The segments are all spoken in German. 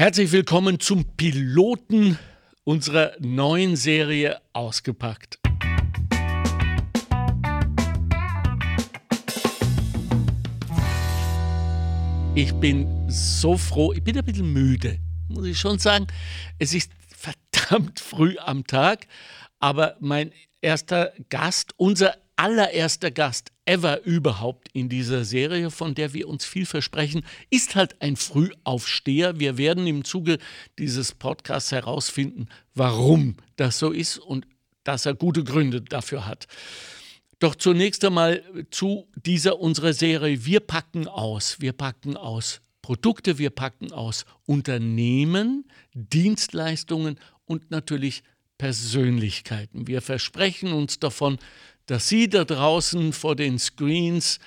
Herzlich willkommen zum Piloten unserer neuen Serie Ausgepackt. Ich bin so froh, ich bin ein bisschen müde, muss ich schon sagen. Es ist verdammt früh am Tag, aber mein erster Gast, unser allererster Gast ever überhaupt in dieser Serie, von der wir uns viel versprechen, ist halt ein Frühaufsteher. Wir werden im Zuge dieses Podcasts herausfinden, warum das so ist und dass er gute Gründe dafür hat. Doch zunächst einmal zu dieser unserer Serie. Wir packen aus. Wir packen aus Produkte, wir packen aus Unternehmen, Dienstleistungen und natürlich Persönlichkeiten. Wir versprechen uns davon, dass Sie da draußen vor den Screens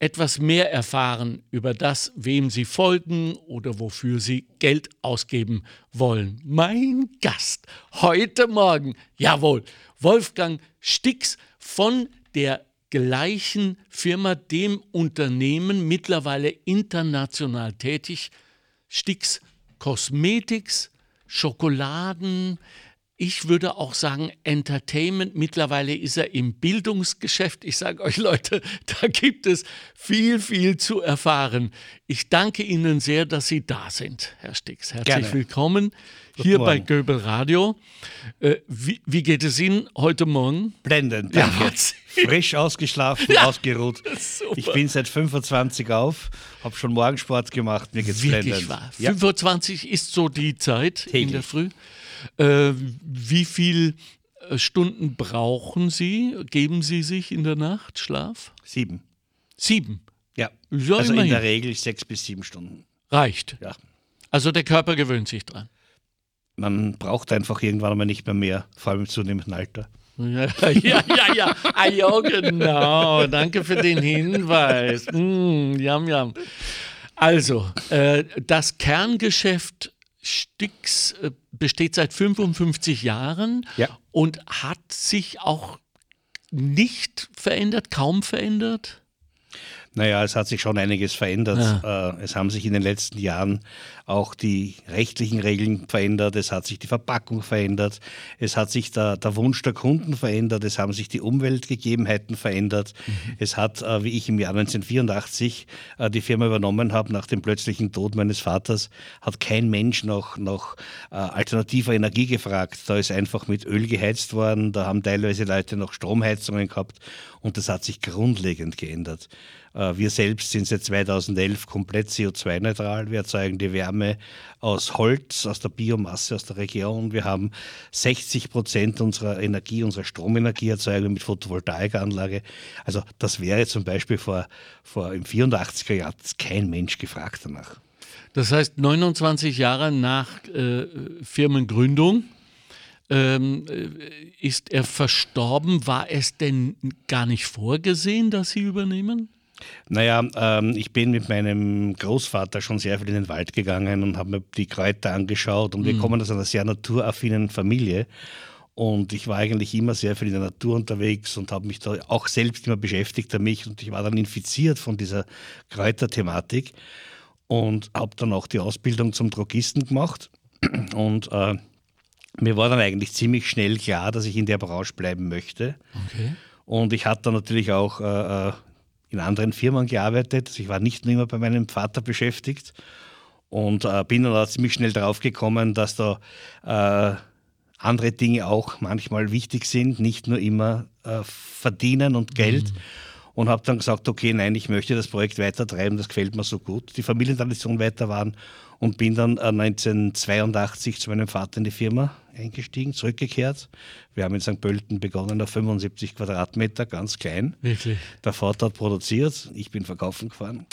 etwas mehr erfahren über das, wem Sie folgen oder wofür Sie Geld ausgeben wollen. Mein Gast heute Morgen, jawohl, Wolfgang Stix von der gleichen Firma, dem Unternehmen, mittlerweile international tätig, Stix Cosmetics, Schokoladen, ich würde auch sagen, Entertainment. Mittlerweile ist er im Bildungsgeschäft. Ich sage euch Leute, da gibt es viel, viel zu erfahren. Ich danke Ihnen sehr, dass Sie da sind, Herr Stix. Herzlich Gerne. willkommen Guten hier Morgen. bei Göbel Radio. Äh, wie, wie, geht es Ihnen heute Morgen? Blendend, danke. Ja, Frisch ausgeschlafen, ja, ausgeruht. Ich bin seit 25 auf, habe schon Morgensport gemacht. Mir geht's Wirklich blendend. Wahr. Ja. 25 ist so die Zeit Täglich. in der Früh. Äh, wie viel äh, Stunden brauchen Sie? Geben Sie sich in der Nacht Schlaf? Sieben. Sieben? Ja. ja also immerhin. in der Regel sechs bis sieben Stunden. Reicht? Ja. Also der Körper gewöhnt sich dran. Man braucht einfach irgendwann mal nicht mehr mehr, vor allem im zunehmenden Alter. Ja, ja, ja, ja. Ah, ja, genau. Danke für den Hinweis. Mm, yum, yum. Also, äh, das Kerngeschäft Stix äh, besteht seit 55 Jahren ja. und hat sich auch nicht verändert, kaum verändert. Naja, es hat sich schon einiges verändert. Ja. Äh, es haben sich in den letzten Jahren auch die rechtlichen Regeln verändert, es hat sich die Verpackung verändert, es hat sich der, der Wunsch der Kunden verändert, es haben sich die Umweltgegebenheiten verändert. Mhm. Es hat, äh, wie ich im Jahr 1984 äh, die Firma übernommen habe, nach dem plötzlichen Tod meines Vaters, hat kein Mensch nach, nach alternativer Energie gefragt. Da ist einfach mit Öl geheizt worden, da haben teilweise Leute noch Stromheizungen gehabt und das hat sich grundlegend geändert. Äh, wir selbst sind seit 2011 komplett CO2-neutral. Wir erzeugen die Wärme aus Holz, aus der Biomasse, aus der Region. Wir haben 60 Prozent unserer Energie, unserer Stromenergie erzeugen mit Photovoltaikanlage. Also das wäre zum Beispiel vor, vor im 84er Jahr kein Mensch gefragt danach. Das heißt, 29 Jahre nach äh, Firmengründung ähm, äh, ist er verstorben. War es denn gar nicht vorgesehen, dass Sie übernehmen? Naja, ähm, ich bin mit meinem Großvater schon sehr viel in den Wald gegangen und habe mir die Kräuter angeschaut. Und wir mhm. kommen aus einer sehr naturaffinen Familie. Und ich war eigentlich immer sehr viel in der Natur unterwegs und habe mich da auch selbst immer beschäftigt damit. Und ich war dann infiziert von dieser Kräuterthematik und habe dann auch die Ausbildung zum Drogisten gemacht. Und äh, mir war dann eigentlich ziemlich schnell klar, dass ich in der Branche bleiben möchte. Okay. Und ich hatte dann natürlich auch äh, äh in anderen Firmen gearbeitet. Also ich war nicht nur immer bei meinem Vater beschäftigt und äh, bin dann auch ziemlich schnell drauf gekommen, dass da äh, andere Dinge auch manchmal wichtig sind, nicht nur immer äh, verdienen und Geld. Mhm. Und habe dann gesagt, okay, nein, ich möchte das Projekt weitertreiben, das gefällt mir so gut. Die Familientradition weiter waren und bin dann 1982 äh, zu meinem Vater in die Firma eingestiegen, zurückgekehrt. Wir haben in St. Pölten begonnen auf 75 Quadratmeter, ganz klein. Wirklich? Der Vater hat produziert, ich bin verkaufen gefahren.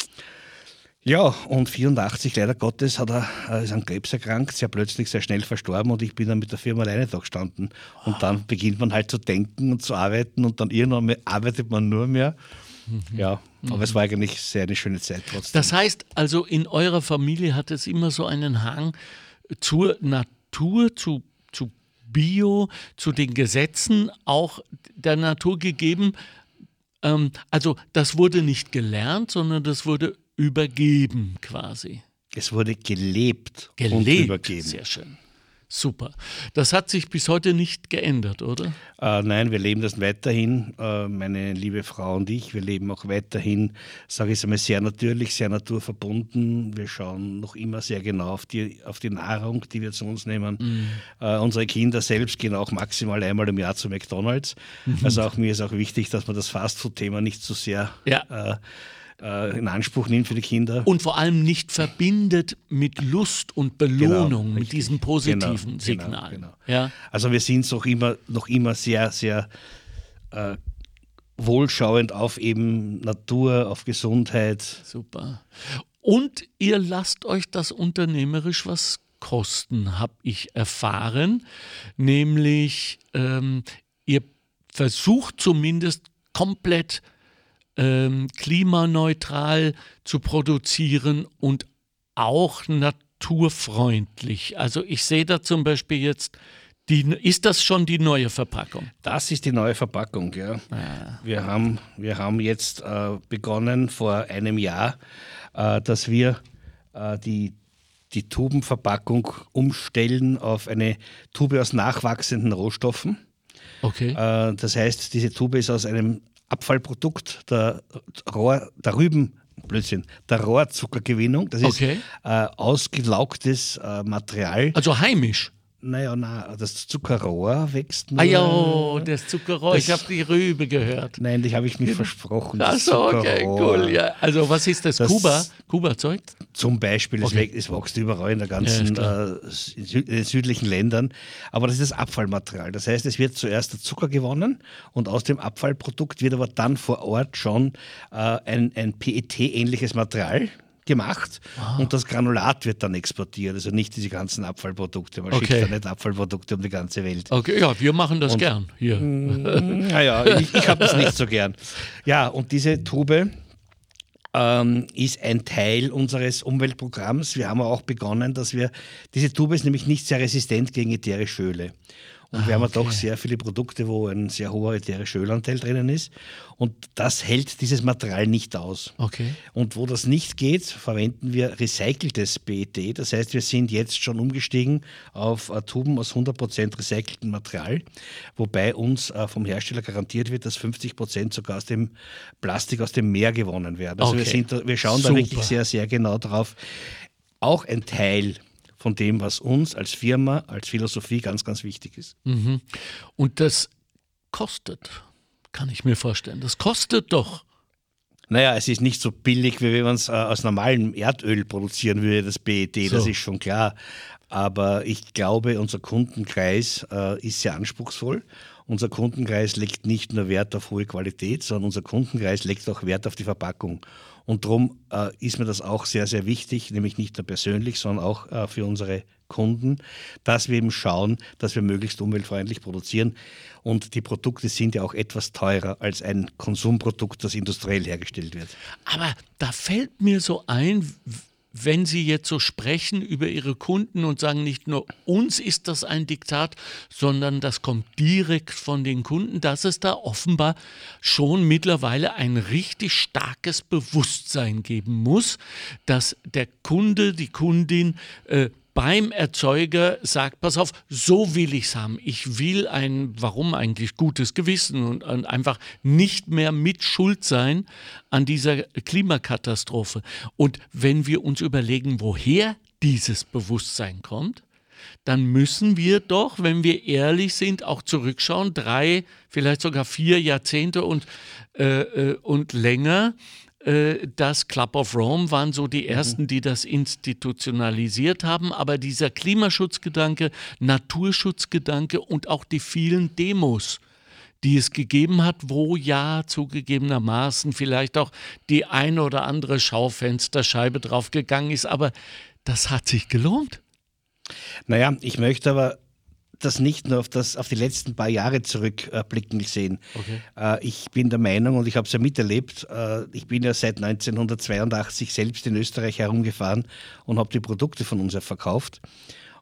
Ja, und 84, leider Gottes, hat er, er ist an Krebs erkrankt, sehr plötzlich, sehr schnell verstorben und ich bin dann mit der Firma alleine da gestanden. Und dann beginnt man halt zu denken und zu arbeiten und dann irgendwann arbeitet man nur mehr. Mhm. Ja, aber mhm. es war eigentlich sehr eine schöne Zeit trotzdem. Das heißt also, in eurer Familie hat es immer so einen Hang zur Natur, zu Bio, zu den Gesetzen auch der Natur gegeben. Ähm, also das wurde nicht gelernt, sondern das wurde übergeben quasi. Es wurde gelebt, gelebt. und übergeben. Sehr schön. Super. Das hat sich bis heute nicht geändert, oder? Äh, nein, wir leben das weiterhin, äh, meine liebe Frau und ich. Wir leben auch weiterhin, sage ich es einmal, sehr natürlich, sehr naturverbunden. Wir schauen noch immer sehr genau auf die, auf die Nahrung, die wir zu uns nehmen. Mhm. Äh, unsere Kinder selbst gehen auch maximal einmal im Jahr zu McDonalds. Mhm. Also auch mir ist auch wichtig, dass man das Fastfood-Thema nicht zu so sehr ja äh, in Anspruch nimmt für die Kinder. Und vor allem nicht verbindet mit Lust und Belohnung, genau, mit diesem positiven genau, Signal. Genau, ja? Also wir sind noch immer, noch immer sehr, sehr äh, wohlschauend auf eben Natur, auf Gesundheit. Super. Und ihr lasst euch das unternehmerisch was kosten, habe ich erfahren. Nämlich, ähm, ihr versucht zumindest komplett ähm, klimaneutral zu produzieren und auch naturfreundlich. Also ich sehe da zum Beispiel jetzt, die, ist das schon die neue Verpackung? Das ist die neue Verpackung, ja. Ah. Wir, haben, wir haben jetzt äh, begonnen vor einem Jahr, äh, dass wir äh, die, die Tubenverpackung umstellen auf eine Tube aus nachwachsenden Rohstoffen. Okay. Äh, das heißt, diese Tube ist aus einem Abfallprodukt der, Rohr, der Rüben, Blödsinn, der Rohrzuckergewinnung. Das ist okay. äh, ausgelaugtes äh, Material. Also heimisch. Naja, na, das Zuckerrohr wächst nur. Ah ja, das Zuckerrohr, das, ich habe die Rübe gehört. Nein, die habe ich mir versprochen. Ach so, okay, cool. Ja. Also was ist das? das Kuba? Kuba-Zeug? Zum Beispiel, okay. es, wächst überall in der ganzen ja, äh, südlichen Ländern. Aber das ist das Abfallmaterial. Das heißt, es wird zuerst der Zucker gewonnen und aus dem Abfallprodukt wird aber dann vor Ort schon äh, ein, ein PET-ähnliches Material gemacht ah. und das Granulat wird dann exportiert. Also nicht diese ganzen Abfallprodukte. Man okay. schickt ja nicht Abfallprodukte um die ganze Welt. Okay, ja, wir machen das und, gern hier. Naja, ich, ich habe das nicht so gern. Ja, und diese Tube ähm, ist ein Teil unseres Umweltprogramms. Wir haben auch begonnen, dass wir, diese Tube ist nämlich nicht sehr resistent gegen ätherische Öle. Und wir haben okay. doch sehr viele Produkte, wo ein sehr hoher ätherischer Ölanteil drinnen ist. Und das hält dieses Material nicht aus. Okay. Und wo das nicht geht, verwenden wir recyceltes PET. Das heißt, wir sind jetzt schon umgestiegen auf uh, Tuben aus 100% recyceltem Material, wobei uns uh, vom Hersteller garantiert wird, dass 50% sogar aus dem Plastik aus dem Meer gewonnen werden. Also okay. wir, sind, wir schauen Super. da wirklich sehr, sehr genau drauf. Auch ein Teil von dem, was uns als Firma, als Philosophie ganz, ganz wichtig ist. Mhm. Und das kostet, kann ich mir vorstellen. Das kostet doch. Naja, es ist nicht so billig, wie wenn man es äh, aus normalem Erdöl produzieren würde, das BET, so. das ist schon klar. Aber ich glaube, unser Kundenkreis äh, ist sehr anspruchsvoll. Unser Kundenkreis legt nicht nur Wert auf hohe Qualität, sondern unser Kundenkreis legt auch Wert auf die Verpackung. Und darum äh, ist mir das auch sehr, sehr wichtig, nämlich nicht nur persönlich, sondern auch äh, für unsere Kunden, dass wir eben schauen, dass wir möglichst umweltfreundlich produzieren. Und die Produkte sind ja auch etwas teurer als ein Konsumprodukt, das industriell hergestellt wird. Aber da fällt mir so ein, wenn Sie jetzt so sprechen über Ihre Kunden und sagen, nicht nur uns ist das ein Diktat, sondern das kommt direkt von den Kunden, dass es da offenbar schon mittlerweile ein richtig starkes Bewusstsein geben muss, dass der Kunde, die Kundin äh, beim Erzeuger sagt, pass auf, so will ich es haben. Ich will ein, warum eigentlich, gutes Gewissen und, und, einfach nicht mehr mit Schuld sein an dieser Klimakatastrophe. Und wenn wir uns überlegen, woher dieses Bewusstsein kommt, dann müssen wir doch, wenn wir ehrlich sind, auch zurückschauen, drei, vielleicht sogar vier Jahrzehnte und, äh, äh und länger das Club of Rome waren so die ersten, mhm. die das institutionalisiert haben. Aber dieser Klimaschutzgedanke, Naturschutzgedanke und auch die vielen Demos, die es gegeben hat, wo ja zugegebenermaßen vielleicht auch die eine oder andere Schaufensterscheibe draufgegangen ist. Aber das hat sich gelohnt. Naja, ich möchte aber das nicht nur auf, das, auf die letzten paar Jahre zurückblicken sehen. Okay. Äh, ich bin der Meinung, und ich habe es ja miterlebt, äh, ich bin ja seit 1982 selbst in Österreich herumgefahren und habe die Produkte von uns ja verkauft.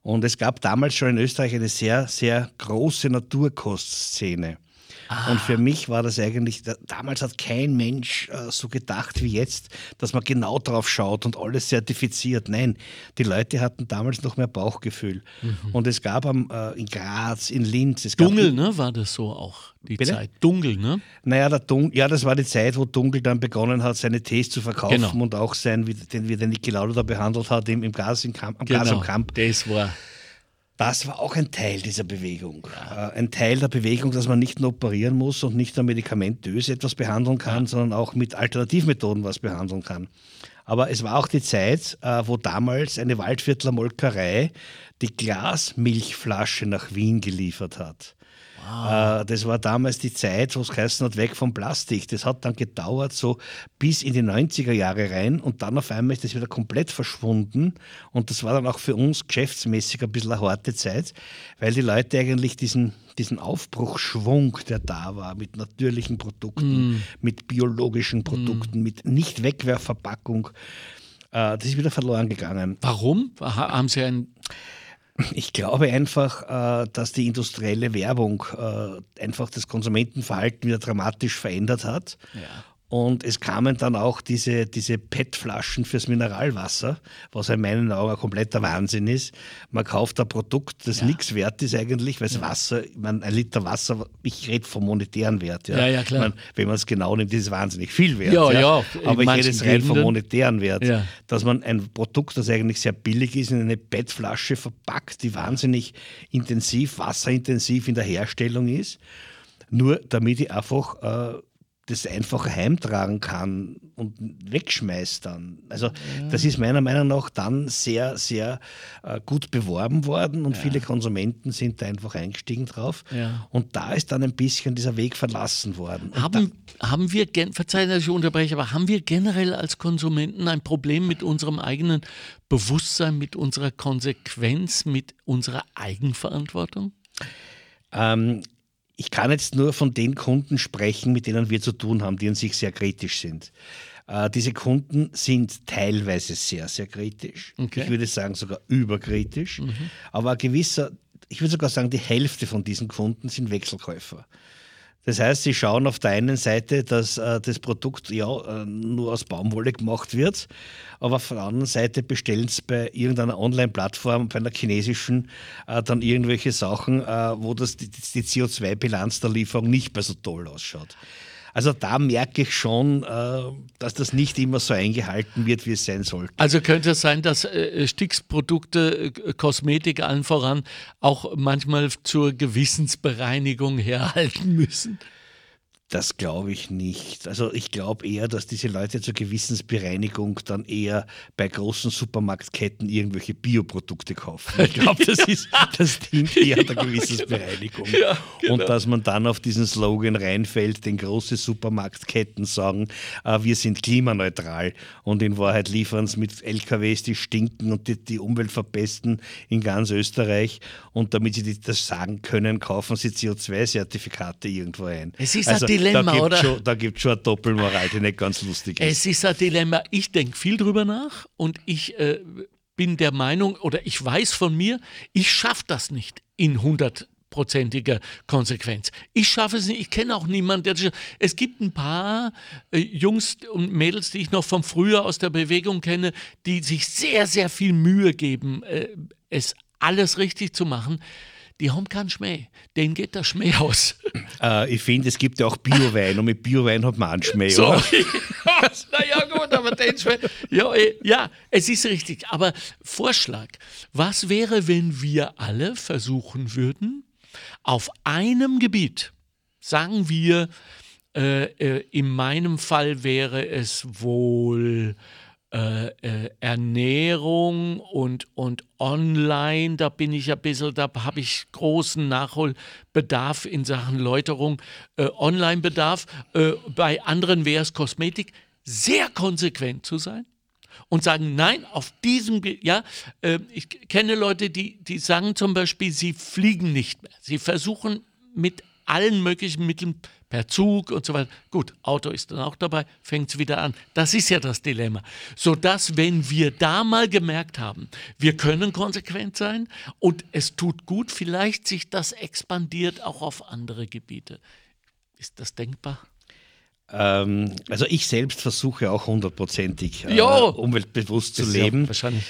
Und es gab damals schon in Österreich eine sehr, sehr große Naturkostszene. Ah. Und für mich war das eigentlich, damals hat kein Mensch äh, so gedacht wie jetzt, dass man genau drauf schaut und alles zertifiziert. Nein, die Leute hatten damals noch mehr Bauchgefühl. Mhm. Und es gab am, äh, in Graz, in Linz. Es Dunkel, ne, war das so auch, die Bitte? Zeit. Dunkel, ne? Naja, der Dun ja, das war die Zeit, wo Dunkel dann begonnen hat, seine Tees zu verkaufen genau. und auch sein, wie, den, wie der Niki Lauda da behandelt hat, im, im Gas, im Kamp, am genau, Gas am Kamp. Das war das war auch ein Teil dieser Bewegung. Ja. Äh, ein Teil der Bewegung, dass man nicht nur operieren muss und nicht nur medikamentös etwas behandeln kann, ja. sondern auch mit Alternativmethoden was behandeln kann. Aber es war auch die Zeit, äh, wo damals eine Waldviertler Molkerei die Glasmilchflasche nach Wien geliefert hat. Wow. Äh, das war damals die Zeit, wo es geheißen hat, weg vom Plastik. Das hat dann gedauert, so bis in die 90er Jahre rein und dann auf einmal ist das wieder komplett verschwunden. Und das war dann auch für uns geschäftsmäßig ein bisschen eine harte Zeit, weil die Leute eigentlich diesen, diesen Aufbruchschwung, der da war, mit natürlichen Produkten, mm. mit biologischen Produkten, mm. mit Nicht-Wegwerfverpackung, äh, das ist wieder verloren gegangen. Warum? Haben Sie ein ich glaube einfach, äh, dass die industrielle Werbung äh, einfach das Konsumentenverhalten wieder dramatisch verändert hat. Ja. Und es kamen dann auch diese, diese PET-Flaschen fürs Mineralwasser, was in meinen Augen ein kompletter Wahnsinn ist. Man kauft ein Produkt, das ja. nichts wert ist eigentlich, weil ja. Wasser, ich meine, ein Liter Wasser, ich rede vom monetären Wert. Ja, ja, ja klar. Meine, wenn man es genau nimmt, ist es wahnsinnig viel wert. Ja, ja. Aber ich rede jetzt rein vom monetären Wert. Dass man ein Produkt, das eigentlich sehr billig ist, in eine PET-Flasche verpackt, die wahnsinnig intensiv, wasserintensiv in der Herstellung ist, nur damit ich einfach. Äh, das einfach heimtragen kann und wegschmeißt dann. Also ja. das ist meiner Meinung nach dann sehr, sehr äh, gut beworben worden und ja. viele Konsumenten sind da einfach eingestiegen drauf. Ja. Und da ist dann ein bisschen dieser Weg verlassen worden. Haben, haben wir, verzeihen, dass ich unterbreche, aber haben wir generell als Konsumenten ein Problem mit unserem eigenen Bewusstsein, mit unserer Konsequenz, mit unserer Eigenverantwortung? Ähm, ich kann jetzt nur von den Kunden sprechen, mit denen wir zu tun haben, die an sich sehr kritisch sind. Äh, diese Kunden sind teilweise sehr, sehr kritisch. Okay. Ich würde sagen sogar überkritisch. Mhm. Aber ein gewisser, ich würde sogar sagen, die Hälfte von diesen Kunden sind Wechselkäufer. Das heißt, sie schauen auf der einen Seite, dass äh, das Produkt ja äh, nur aus Baumwolle gemacht wird, aber auf der anderen Seite bestellen sie bei irgendeiner Online-Plattform, bei einer chinesischen, äh, dann irgendwelche Sachen, äh, wo das, die, die CO2-Bilanz der Lieferung nicht mehr so toll ausschaut. Also da merke ich schon, äh, dass das nicht immer so eingehalten wird, wie es sein sollte. Also könnte es sein, dass äh, Sticksprodukte, äh, Kosmetik allen voran, auch manchmal zur Gewissensbereinigung herhalten müssen? Das glaube ich nicht. Also ich glaube eher, dass diese Leute zur Gewissensbereinigung dann eher bei großen Supermarktketten irgendwelche Bioprodukte kaufen. Ich glaube, das ist das dient eher der Gewissensbereinigung. Ja, genau. Und dass man dann auf diesen Slogan reinfällt, den große Supermarktketten sagen, äh, wir sind klimaneutral und in Wahrheit liefern es mit LKWs, die stinken und die, die Umwelt verpesten in ganz Österreich. Und damit sie das sagen können, kaufen sie CO2-Zertifikate irgendwo ein. Es ist also, Dilemma, da oder? Schon, da gibt es schon eine Doppelmoral, die nicht ganz lustig ist. Es ist ein Dilemma. Ich denke viel drüber nach und ich äh, bin der Meinung oder ich weiß von mir, ich schaffe das nicht in 100 prozentiger Konsequenz. Ich schaffe es nicht, ich kenne auch niemanden, Es gibt ein paar äh, Jungs und Mädels, die ich noch vom Frühjahr aus der Bewegung kenne, die sich sehr, sehr viel Mühe geben, äh, es alles richtig zu machen die haben keinen Schmäh. Denen geht der Schmäh aus. Äh, ich finde, es gibt ja auch Biowein und mit Biowein hat man einen Schmäh. So. naja, gut, aber den Schmäh. Ja, eh, ja, es ist richtig. Aber Vorschlag: Was wäre, wenn wir alle versuchen würden, auf einem Gebiet, sagen wir, äh, äh, in meinem Fall wäre es wohl äh, äh, Ernährung und, und online, da bin ich ein bisschen, da habe ich großen Nachholbedarf in Sachen Läuterung, äh, Online-Bedarf. Äh, bei anderen wäre es Kosmetik, sehr konsequent zu sein und sagen, nein, auf diesem, ja, äh, ich kenne Leute, die, die sagen zum Beispiel, sie fliegen nicht mehr. Sie versuchen mit allen möglichen Mitteln per Zug und so weiter. Gut, Auto ist dann auch dabei, fängt es wieder an. Das ist ja das Dilemma. Sodass, wenn wir da mal gemerkt haben, wir können konsequent sein und es tut gut, vielleicht sich das expandiert auch auf andere Gebiete. Ist das denkbar? Ähm, also ich selbst versuche auch hundertprozentig äh, umweltbewusst zu ist ja leben. wahrscheinlich.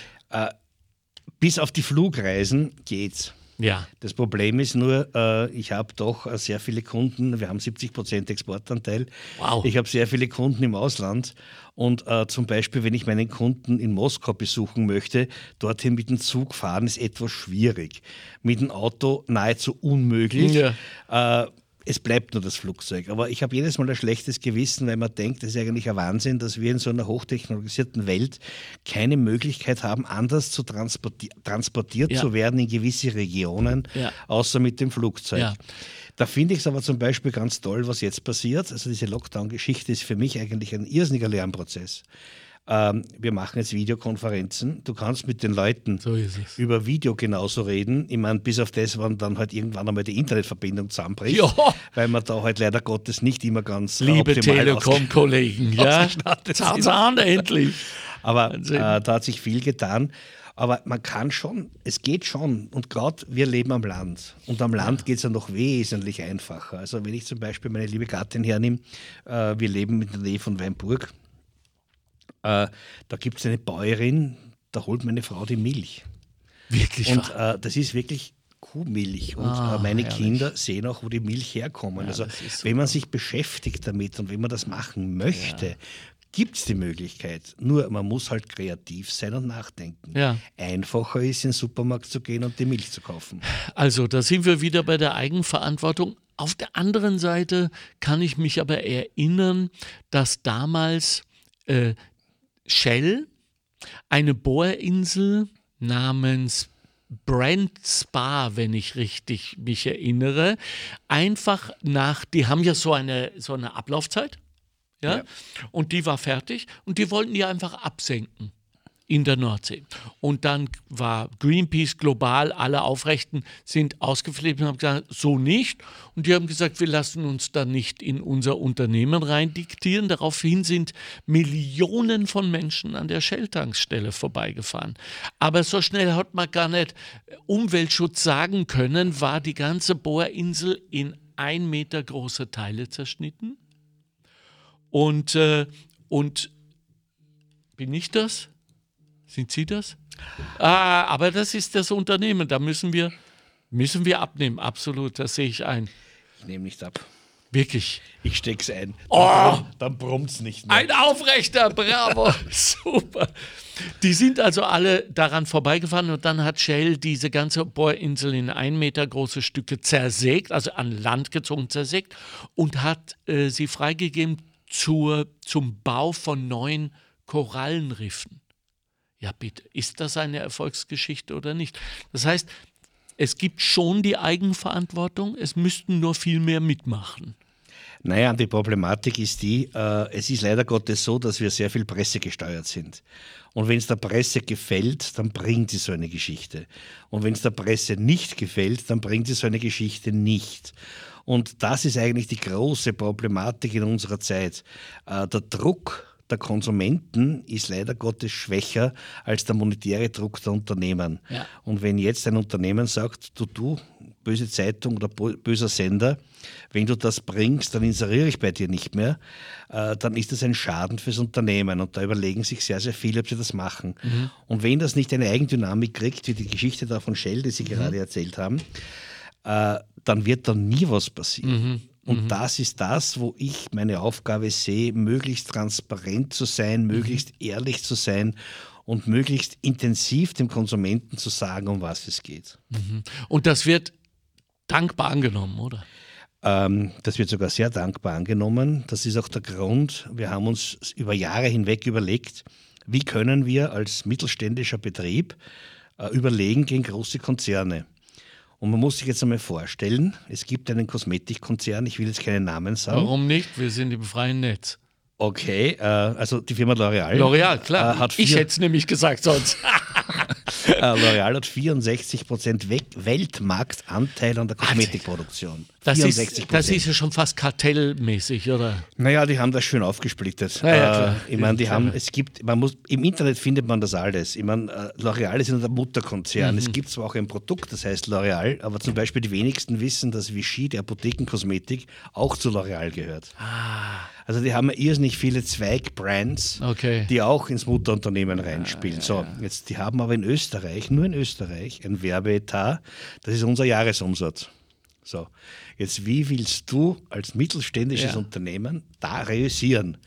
Bis auf die Flugreisen geht's. Ja. Das Problem ist nur, äh, ich habe doch äh, sehr viele Kunden, wir haben 70 Prozent Exportanteil. Wow. Ich habe sehr viele Kunden im Ausland und äh, zum Beispiel, wenn ich meinen Kunden in Moskau besuchen möchte, dorthin mit dem Zug fahren ist etwas schwierig. Mit dem Auto nahezu unmöglich. Äh, es bleibt nur das Flugzeug. Aber ich habe jedes Mal ein schlechtes Gewissen, weil man denkt, das ist eigentlich ein Wahnsinn, dass wir in so einer hochtechnologisierten Welt keine Möglichkeit haben, anders zu transporti transportiert Ja. zu werden in gewisse Regionen, Ja. außer mit dem Flugzeug. Ja. Da finde ich es aber zum Beispiel ganz toll, was jetzt passiert. Also diese Lockdown-Geschichte ist für mich eigentlich ein irrsinniger Lernprozess. Ähm, wir machen jetzt Videokonferenzen. Du kannst mit den Leuten So über Video genauso reden. Ich meine, bis auf das, wann dann halt irgendwann einmal die Internetverbindung zusammenbricht, Ja. weil man da halt leider Gottes nicht immer ganz Liebe Telekom-Kollegen, ja, ausgestattet zahn, sind. zahn, endlich. Aber äh, da hat sich viel getan. Aber man kann schon, es geht schon. Und gerade wir leben am Land. Und am Land geht es ja noch wesentlich einfacher. Also wenn ich zum Beispiel meine liebe Gattin hernehme, äh, wir leben in der Nähe von Weinburg. Äh, da gibt es eine Bäuerin, da holt meine Frau die Milch. Wirklich Und äh, das ist wirklich Kuhmilch. Und Ah, äh, meine herrlich. Kinder sehen auch, wo die Milch herkommen. also das ist wenn man sich beschäftigt damit und wenn man das machen möchte, gibt es die Möglichkeit. Nur man muss halt kreativ sein und nachdenken. Ja. Einfacher ist, in den Supermarkt zu gehen und die Milch zu kaufen. Also, da sind wir wieder bei der Eigenverantwortung. Auf der anderen Seite kann ich mich aber erinnern, dass damals äh, Shell eine Bohrinsel namens Brent Spa, wenn ich richtig mich erinnere, einfach nach, die haben ja so eine, so eine Ablaufzeit, ja? Ja. und die war fertig und die wollten die einfach absenken in der Nordsee. Und dann war Greenpeace global, alle Aufrechten sind ausgeflippt und haben gesagt, so nicht. Und die haben gesagt, wir lassen uns da nicht in unser Unternehmen rein diktieren. Daraufhin sind Millionen von Menschen an der Shell-Tankstelle vorbeigefahren. Aber so schnell hat man gar nicht Umweltschutz sagen können, war die ganze Bohrinsel in ein Meter große Teile zerschnitten. Und, äh, und bin ich das? Sind Sie das? Ah, aber das ist das Unternehmen. Da müssen wir, müssen wir abnehmen. Absolut, das sehe ich ein. Ich nehme nicht ab. Wirklich. Ich steck's ein. Oh! Dann brummt's nicht mehr. Ein Aufrechter, bravo, super. Die sind also alle daran vorbeigefahren und dann hat Shell diese ganze Bohrinsel in ein Meter große Stücke zersägt, also an Land gezogen zersägt und hat äh, sie freigegeben zur, zum Bau von neuen Korallenriffen. Ja, bitte, ist das eine Erfolgsgeschichte oder nicht? Das heißt, es gibt schon die Eigenverantwortung, es müssten nur viel mehr mitmachen. Naja, die Problematik ist die, äh, es ist leider Gottes so, dass wir sehr viel Presse gesteuert sind. Und wenn es der Presse gefällt, dann bringt sie so eine Geschichte. Und wenn es der Presse nicht gefällt, dann bringt sie so eine Geschichte nicht. Und das ist eigentlich die große Problematik in unserer Zeit. Äh, der Druck der Konsumenten ist leider Gottes schwächer als der monetäre Druck der Unternehmen. Ja. Und wenn jetzt ein Unternehmen sagt, du, du, böse Zeitung oder böser Sender, wenn du das bringst, dann inseriere ich bei dir nicht mehr, äh, dann ist das ein Schaden fürs Unternehmen. Und da überlegen sich sehr, sehr viele, ob sie das machen. Und wenn das nicht eine Eigendynamik kriegt, wie die Geschichte da von Shell, die Sie gerade erzählt haben, äh, dann wird da nie was passieren. Und das ist das, wo ich meine Aufgabe sehe, möglichst transparent zu sein, möglichst ehrlich zu sein und möglichst intensiv dem Konsumenten zu sagen, um was es geht. Und das wird dankbar angenommen, oder? Ähm, das wird sogar sehr dankbar angenommen. Das ist auch der Grund. Wir haben uns über Jahre hinweg überlegt, wie können wir als mittelständischer Betrieb äh, überlegen gegen große Konzerne. Und man muss sich jetzt einmal vorstellen, es gibt einen Kosmetikkonzern, ich will jetzt keinen Namen sagen. Warum nicht? Wir sind im freien Netz. Okay, äh, also die Firma L'Oreal. L'Oreal, klar. Äh, hat ich vier- hätte es nämlich gesagt sonst. äh, L'Oreal hat 64 Prozent Weltmarktanteil an der Kosmetikproduktion. Das ist, das ist ja schon fast kartellmäßig, oder? Naja, die haben das schön aufgesplittet. Ja, ja, äh, ich meine, die haben, es gibt, man muss, im Internet findet man das alles. Ich meine, äh, L'Oreal ist nur der Mutterkonzern. Mhm. Es gibt zwar auch ein Produkt, das heißt L'Oreal, aber zum Beispiel die wenigsten wissen, dass Vichy, die Apothekenkosmetik, auch zu L'Oreal gehört. Ah. Also die haben irrsinnig viele Zweigbrands, Okay. die auch ins Mutterunternehmen reinspielen. ja, so, ja. jetzt, die haben aber in Österreich, nur in Österreich, ein Werbeetat, das ist unser Jahresumsatz. So, jetzt wie willst du als mittelständisches Ja. Unternehmen da reüssieren?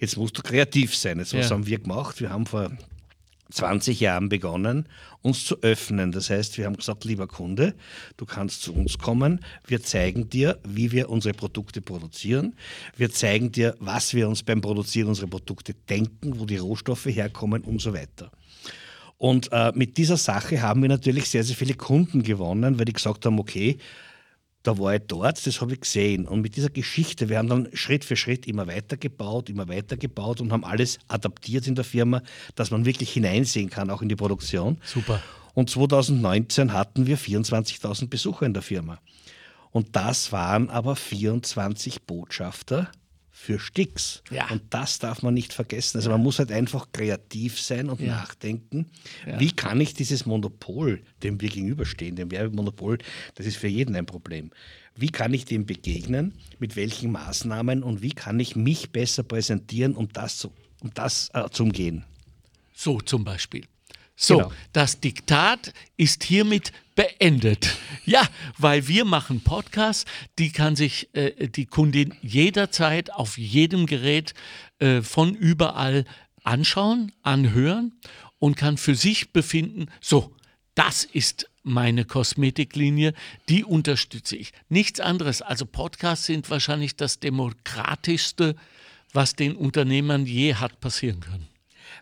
Jetzt musst du kreativ sein. Jetzt, was Ja. haben wir gemacht? Wir haben vor 20 Jahren begonnen, uns zu öffnen. Das heißt, wir haben gesagt, lieber Kunde, du kannst zu uns kommen. Wir zeigen dir, wie wir unsere Produkte produzieren. Wir zeigen dir, was wir uns beim Produzieren unserer Produkte denken, wo die Rohstoffe herkommen und so weiter. Und äh, mit dieser Sache haben wir natürlich sehr, sehr viele Kunden gewonnen, weil die gesagt haben, okay, da war ich dort, das habe ich gesehen. Und mit dieser Geschichte, wir haben dann Schritt für Schritt immer weitergebaut, immer weitergebaut und haben alles adaptiert in der Firma, dass man wirklich hineinsehen kann, auch in die Produktion. Super. Und 2019 hatten wir 24.000 Besucher in der Firma. Und das waren aber 24 Botschafter für Sticks. Ja. Und das darf man nicht vergessen. Also man muss halt einfach kreativ sein und Ja. nachdenken, wie kann ich dieses Monopol, dem wir gegenüberstehen, dem Werbemonopol, das ist für jeden ein Problem. Wie kann ich dem begegnen? Mit welchen Maßnahmen und wie kann ich mich besser präsentieren, um das zu, um das äh, zu umgehen? So zum Beispiel. So, Genau. das Diktat ist hiermit beendet. Ja, weil wir machen Podcasts, die kann sich äh, die Kundin jederzeit auf jedem Gerät äh, von überall anschauen, anhören und kann für sich befinden, so, das ist meine Kosmetiklinie, die unterstütze ich. Nichts anderes. Also Podcasts sind wahrscheinlich das demokratischste, was den Unternehmern je hat passieren können.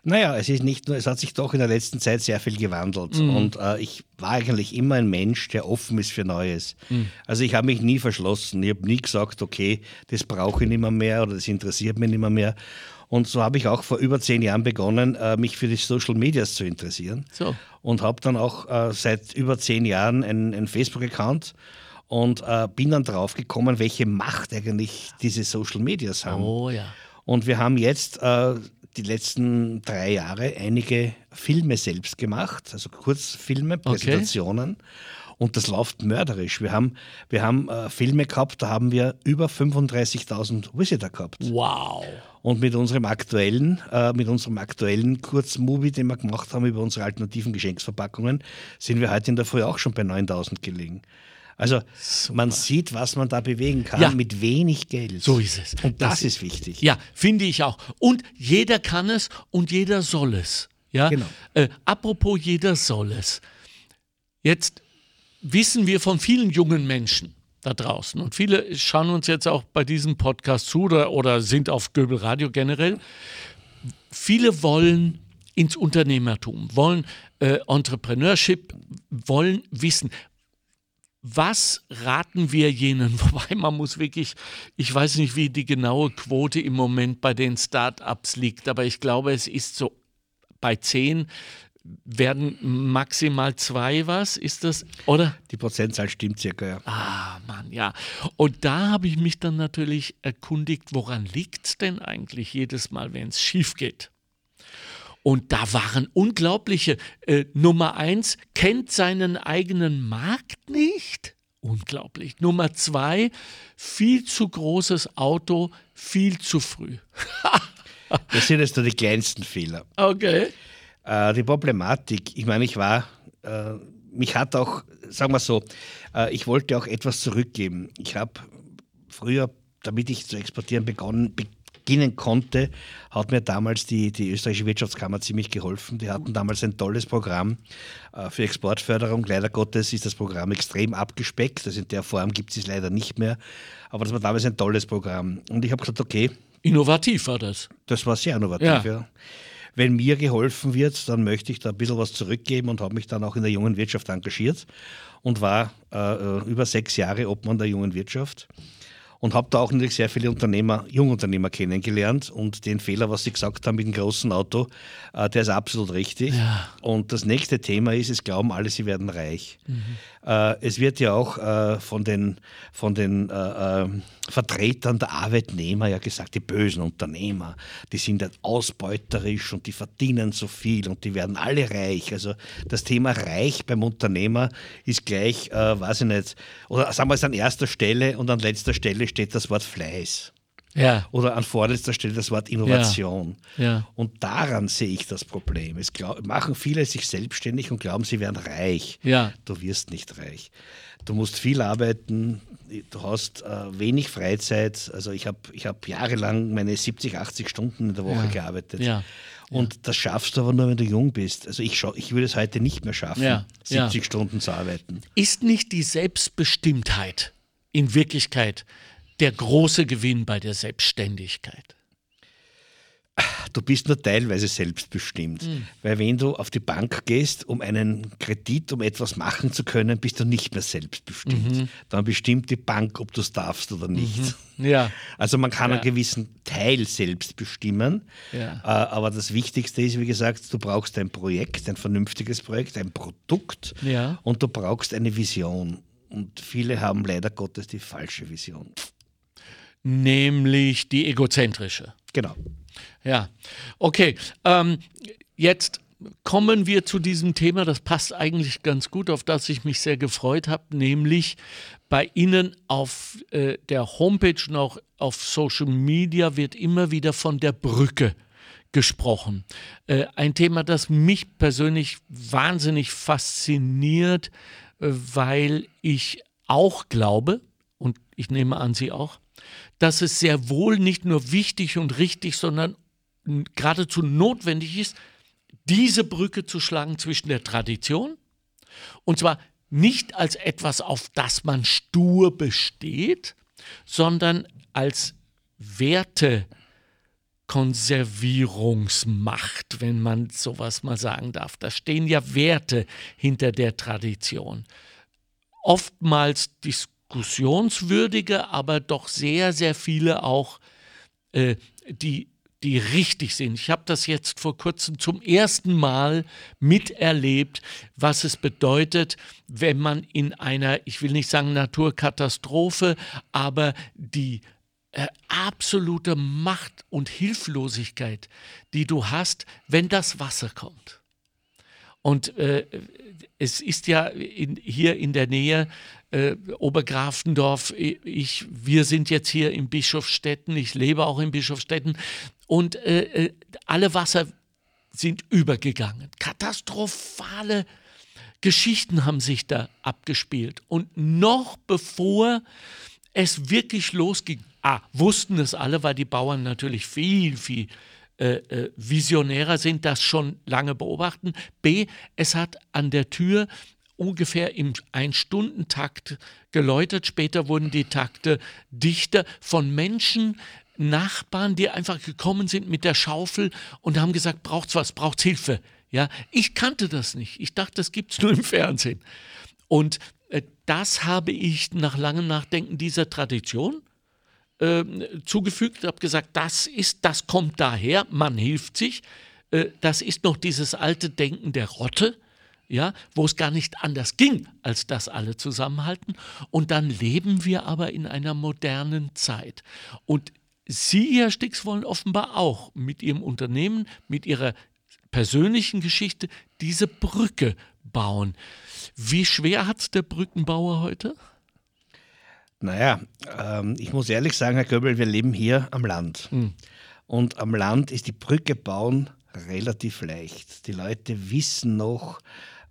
Naja, es ist nicht nur, es hat sich doch in der letzten Zeit sehr viel gewandelt. Und äh, ich war eigentlich immer ein Mensch, der offen ist für Neues. Also ich habe mich nie verschlossen. Ich habe nie gesagt, okay, das brauche ich nicht mehr, mehr oder das interessiert mich nicht mehr. mehr. Und so habe ich auch vor über zehn Jahren begonnen, äh, mich für die Social Medias zu interessieren. So. Und habe dann auch äh, seit über zehn Jahren einen, Facebook-Account und äh, bin dann drauf gekommen, welche Macht eigentlich diese Social Medias haben. Oh ja. Und wir haben jetzt die letzten drei Jahre einige Filme selbst gemacht, also Kurzfilme, Präsentationen. Und das läuft mörderisch. Wir haben, wir haben äh, Filme gehabt, da haben wir über 35.000 Visitor gehabt. Wow. Und mit unserem aktuellen, äh, mit unserem aktuellen Kurzmovie, den wir gemacht haben über unsere alternativen Geschenksverpackungen, sind wir heute in der Früh auch schon bei 9000 gelegen. Also man sieht, was man da bewegen kann Ja. mit wenig Geld. So ist es. Und das, Das- ist wichtig. Ja, finde ich auch. Und jeder kann es und jeder soll es. Ja? Genau. Äh, apropos jeder soll es. Jetzt wissen wir von vielen jungen Menschen da draußen und viele schauen uns jetzt auch bei diesem Podcast zu oder, oder sind auf Göbel Radio generell. Viele wollen ins Unternehmertum, wollen äh, Entrepreneurship, wollen wissen, was raten wir jenen? Wobei man muss wirklich, ich weiß nicht, wie die genaue Quote im Moment bei den Startups liegt, aber ich glaube, es ist so bei zehn werden maximal zwei was, ist das, oder? Die Prozentzahl stimmt circa, ja. Ah, Mann, ja. Und da habe ich mich dann natürlich erkundigt, woran liegt es denn eigentlich jedes Mal, wenn es schief geht? Und da waren unglaubliche. Äh, Nummer eins, kennt seinen eigenen Markt nicht. Unglaublich. Nummer zwei, viel zu großes Auto, viel zu früh. Das sind jetzt nur die kleinsten Fehler. Okay. Äh, die Problematik, ich meine, ich war, äh, mich hat auch, sagen wir so, äh, ich wollte auch etwas zurückgeben. Ich habe früher, damit ich zu exportieren begonnen, beginnen konnte, hat mir damals die, die österreichische Wirtschaftskammer ziemlich geholfen. Die hatten damals ein tolles Programm äh, für Exportförderung. Leider Gottes ist das Programm extrem abgespeckt. Also in der Form gibt es es leider nicht mehr. Aber das war damals ein tolles Programm. Und ich habe gesagt, okay, Innovativ war das. das war sehr innovativ, Ja. ja. Wenn mir geholfen wird, dann möchte ich da ein bisschen was zurückgeben und habe mich dann auch in der jungen Wirtschaft engagiert und war äh, äh, über sechs Jahre Obmann der jungen Wirtschaft. Und habe da auch natürlich sehr viele Unternehmer, Jungunternehmer kennengelernt und den Fehler, was sie gesagt haben mit dem großen Auto, äh, der ist absolut richtig. Ja. Und das nächste Thema ist, es glauben alle, sie werden reich. Mhm. Äh, es wird ja auch äh, von den, von den äh, äh, Vertretern der Arbeitnehmer ja gesagt, die bösen Unternehmer, die sind halt ausbeuterisch und die verdienen so viel und die werden alle reich. Also das Thema reich beim Unternehmer ist gleich, äh, weiß ich nicht, oder sagen wir es an erster Stelle und an letzter Stelle steht das Wort Fleiß. Ja. Oder an vorletzter Stelle das Wort Innovation. Ja. Ja. Und daran sehe ich das Problem. Es glaub, machen viele sich selbstständig und glauben, sie werden reich. Ja. Du wirst nicht reich. Du musst viel arbeiten, du hast äh, wenig Freizeit. Also ich habe ich hab jahrelang meine 70, 80 Stunden in der Woche gearbeitet. Und das schaffst du aber nur, wenn du jung bist. Also ich, ich würde es heute nicht mehr schaffen, Ja. 70 Ja. Stunden zu arbeiten. Ist nicht die Selbstbestimmtheit in Wirklichkeit der große Gewinn bei der Selbstständigkeit? Du bist nur teilweise selbstbestimmt. Hm. Weil wenn du auf die Bank gehst, um einen Kredit, um etwas machen zu können, bist du nicht mehr selbstbestimmt. Mhm. Dann bestimmt die Bank, ob du es darfst oder nicht. Ja. Also man kann Ja. einen gewissen Teil selbst bestimmen, Ja. äh, aber das Wichtigste ist, wie gesagt, du brauchst ein Projekt, ein vernünftiges Projekt, ein Produkt Ja. und du brauchst eine Vision. Und viele haben leider Gottes die falsche Vision. Nämlich die egozentrische. Genau. Ja, okay. Ähm, jetzt kommen wir zu diesem Thema, das passt eigentlich ganz gut, auf das ich mich sehr gefreut habe, nämlich bei Ihnen auf äh, der Homepage und auch auf Social Media wird immer wieder von der Brücke gesprochen. Äh, ein Thema, das mich persönlich wahnsinnig fasziniert, äh, weil ich auch glaube, ich nehme an, Sie auch, dass es sehr wohl nicht nur wichtig und richtig, sondern geradezu notwendig ist, diese Brücke zu schlagen zwischen der Tradition, und zwar nicht als etwas, auf das man stur besteht, sondern als Wertekonservierungsmacht, wenn man sowas mal sagen darf. Da stehen ja Werte hinter der Tradition oftmals diskussionswürdige, aber doch sehr, sehr viele auch, äh, die, die richtig sind. Ich habe das jetzt vor kurzem zum ersten Mal miterlebt, was es bedeutet, wenn man in einer, ich will nicht sagen Naturkatastrophe, aber die äh, absolute Macht und Hilflosigkeit, die du hast, wenn das Wasser kommt. Und äh, es ist ja in, hier in der Nähe äh, Obergrafendorf. Ich, wir sind jetzt hier in Bischofstetten. Ich lebe auch in Bischofstetten. Und äh, äh, alle Wasser sind übergegangen. Katastrophale Geschichten haben sich da abgespielt. Und noch bevor es wirklich losging, A, wussten es alle, weil die Bauern natürlich viel, viel äh, äh, visionärer sind, das schon lange beobachten. B, es hat an der Tür ungefähr im Ein-Stunden-Takt geläutet. Später wurden die Takte dichter von Menschen, Nachbarn, die einfach gekommen sind mit der Schaufel und haben gesagt, braucht's was, braucht's Hilfe. Ja, ich kannte das nicht. Ich dachte, das gibt's nur im Fernsehen. Und äh, das habe ich nach langem Nachdenken dieser Tradition ähm, zugefügt, habe gesagt, das ist, das kommt daher, man hilft sich. Äh, das ist noch dieses alte Denken der Rotte, ja, wo es gar nicht anders ging, als dass alle zusammenhalten. Und dann leben wir aber in einer modernen Zeit. Und Sie, Herr Stix, wollen offenbar auch mit Ihrem Unternehmen, mit Ihrer persönlichen Geschichte diese Brücke bauen. Wie schwer hat es der Brückenbauer heute? Naja, ähm, ich muss ehrlich sagen, Herr Göbel, wir leben hier am Land. Und am Land ist die Brücke bauen relativ leicht. Die Leute wissen noch,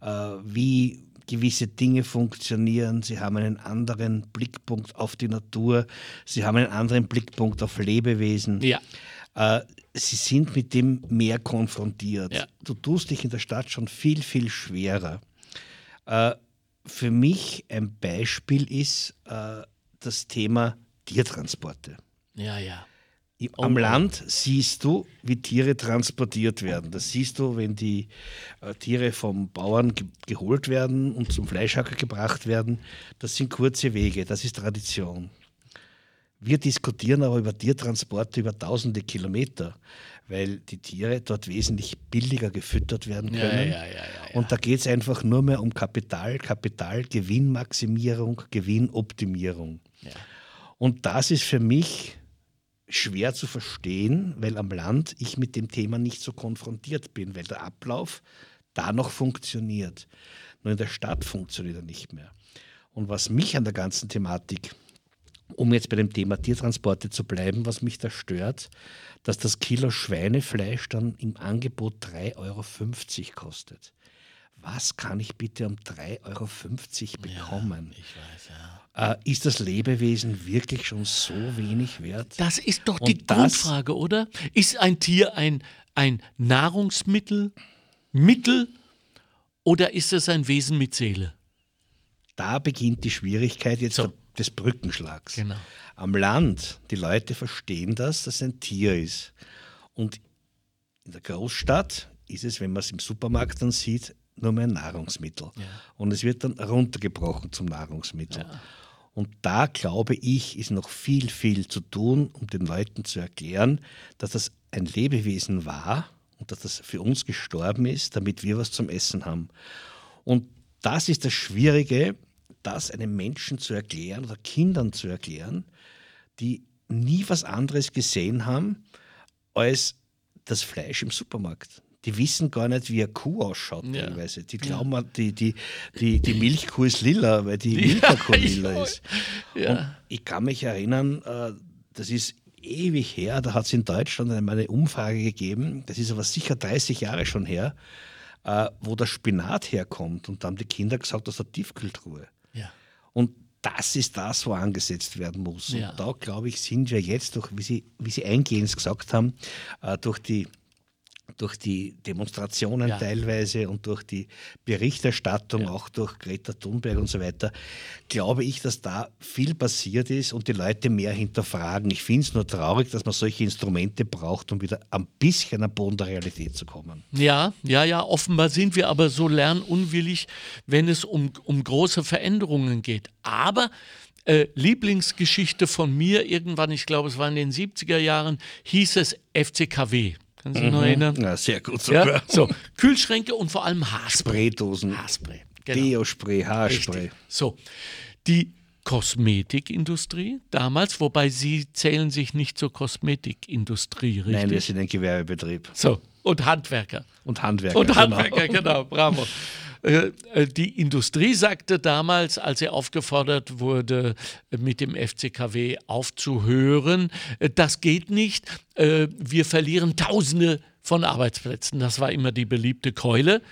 äh, wie gewisse Dinge funktionieren. Sie haben einen anderen Blickpunkt auf die Natur. Sie haben einen anderen Blickpunkt auf Lebewesen. Ja. Äh, sie sind mit dem mehr konfrontiert. Ja. Du tust dich in der Stadt schon viel, viel schwerer. Äh, für mich ein Beispiel ist äh, das Thema Tiertransporte. Ja, ja. Im- Oh, Am. Land siehst du, wie Tiere transportiert werden. Das siehst du, wenn die äh, Tiere vom Bauern ge geholt werden und zum Fleischhacker gebracht werden. Das sind kurze Wege, das ist Tradition. Wir diskutieren aber über Tiertransporte über tausende Kilometer, weil die Tiere dort wesentlich billiger gefüttert werden können. Ja, ja, ja, Und da geht es einfach nur mehr um Kapital, Kapital, Gewinnmaximierung, Gewinnoptimierung. Und das ist für mich schwer zu verstehen, weil am Land ich mit dem Thema nicht so konfrontiert bin, weil der Ablauf da noch funktioniert. Nur in der Stadt funktioniert er nicht mehr. Und was mich an der ganzen Thematik, um jetzt bei dem Thema Tiertransporte zu bleiben, was mich da stört, dass das Kilo Schweinefleisch dann im Angebot 3,50 Euro kostet. Was kann ich bitte um 3,50 Euro bekommen? Ich weiß, ja. Äh, ist das Lebewesen wirklich schon so wenig wert? Das ist doch Und die das- Grundfrage, oder? Ist ein Tier ein, ein Nahrungsmittel, Mittel oder ist es ein Wesen mit Seele? da beginnt die Schwierigkeit jetzt So. des Brückenschlags. Genau. Am Land, die Leute verstehen das, dass es ein Tier ist. Und in der Großstadt ist es, wenn man es im Supermarkt dann sieht, nur mehr ein Nahrungsmittel. Und es wird dann runtergebrochen zum Nahrungsmittel. Und da glaube ich, ist noch viel, viel zu tun, um den Leuten zu erklären, dass das ein Lebewesen war und dass das für uns gestorben ist, damit wir was zum Essen haben. Und das ist das Schwierige, das einem Menschen zu erklären oder Kindern zu erklären, die nie was anderes gesehen haben als das Fleisch im Supermarkt. Die wissen gar nicht, wie eine Kuh ausschaut Ja. teilweise. Die glauben, die, die, die, die Milchkuh ist lila, weil die Milchkuh lila ist. Ja. Und ich kann mich erinnern, äh, das ist ewig her, da hat es in Deutschland einmal eine Umfrage gegeben, das ist aber sicher 30 Jahre schon her, äh, wo der Spinat herkommt. Und da haben die Kinder gesagt, aus der Tiefkühltruhe. Ja. Und das ist das, wo angesetzt werden muss. Ja. Und da, glaube ich, sind wir jetzt, durch, wie, Sie, wie Sie eingehend gesagt haben, äh, durch die durch die Demonstrationen Ja. teilweise und durch die Berichterstattung, auch durch Greta Thunberg und so weiter, glaube ich, dass da viel passiert ist und die Leute mehr hinterfragen. Ich finde es nur traurig, dass man solche Instrumente braucht, um wieder ein bisschen am Boden der Realität zu kommen. Ja, ja, ja, offenbar sind wir aber so lernunwillig, wenn es um, um große Veränderungen geht. Aber äh, Lieblingsgeschichte von mir, irgendwann, ich glaube, es war in den 70er Jahren, hieß es FCKW. Können Sie sich noch erinnern? Ja, sehr gut sogar. Ja, so, Kühlschränke und vor allem Haarspray. Spraydosen, Haarspray. Genau. Deo-Spray, Haarspray. Richtig. So, die Kosmetikindustrie damals, wobei Sie zählen sich nicht zur Kosmetikindustrie, richtig? Nein, wir sind ein Gewerbebetrieb so, und Handwerker. und Handwerker. Und genau. Handwerker, genau, bravo. Äh, äh, Die Industrie sagte damals, als sie aufgefordert wurde, mit dem FCKW aufzuhören, äh, das geht nicht, wir verlieren Tausende von Arbeitsplätzen. Das war immer die beliebte Keule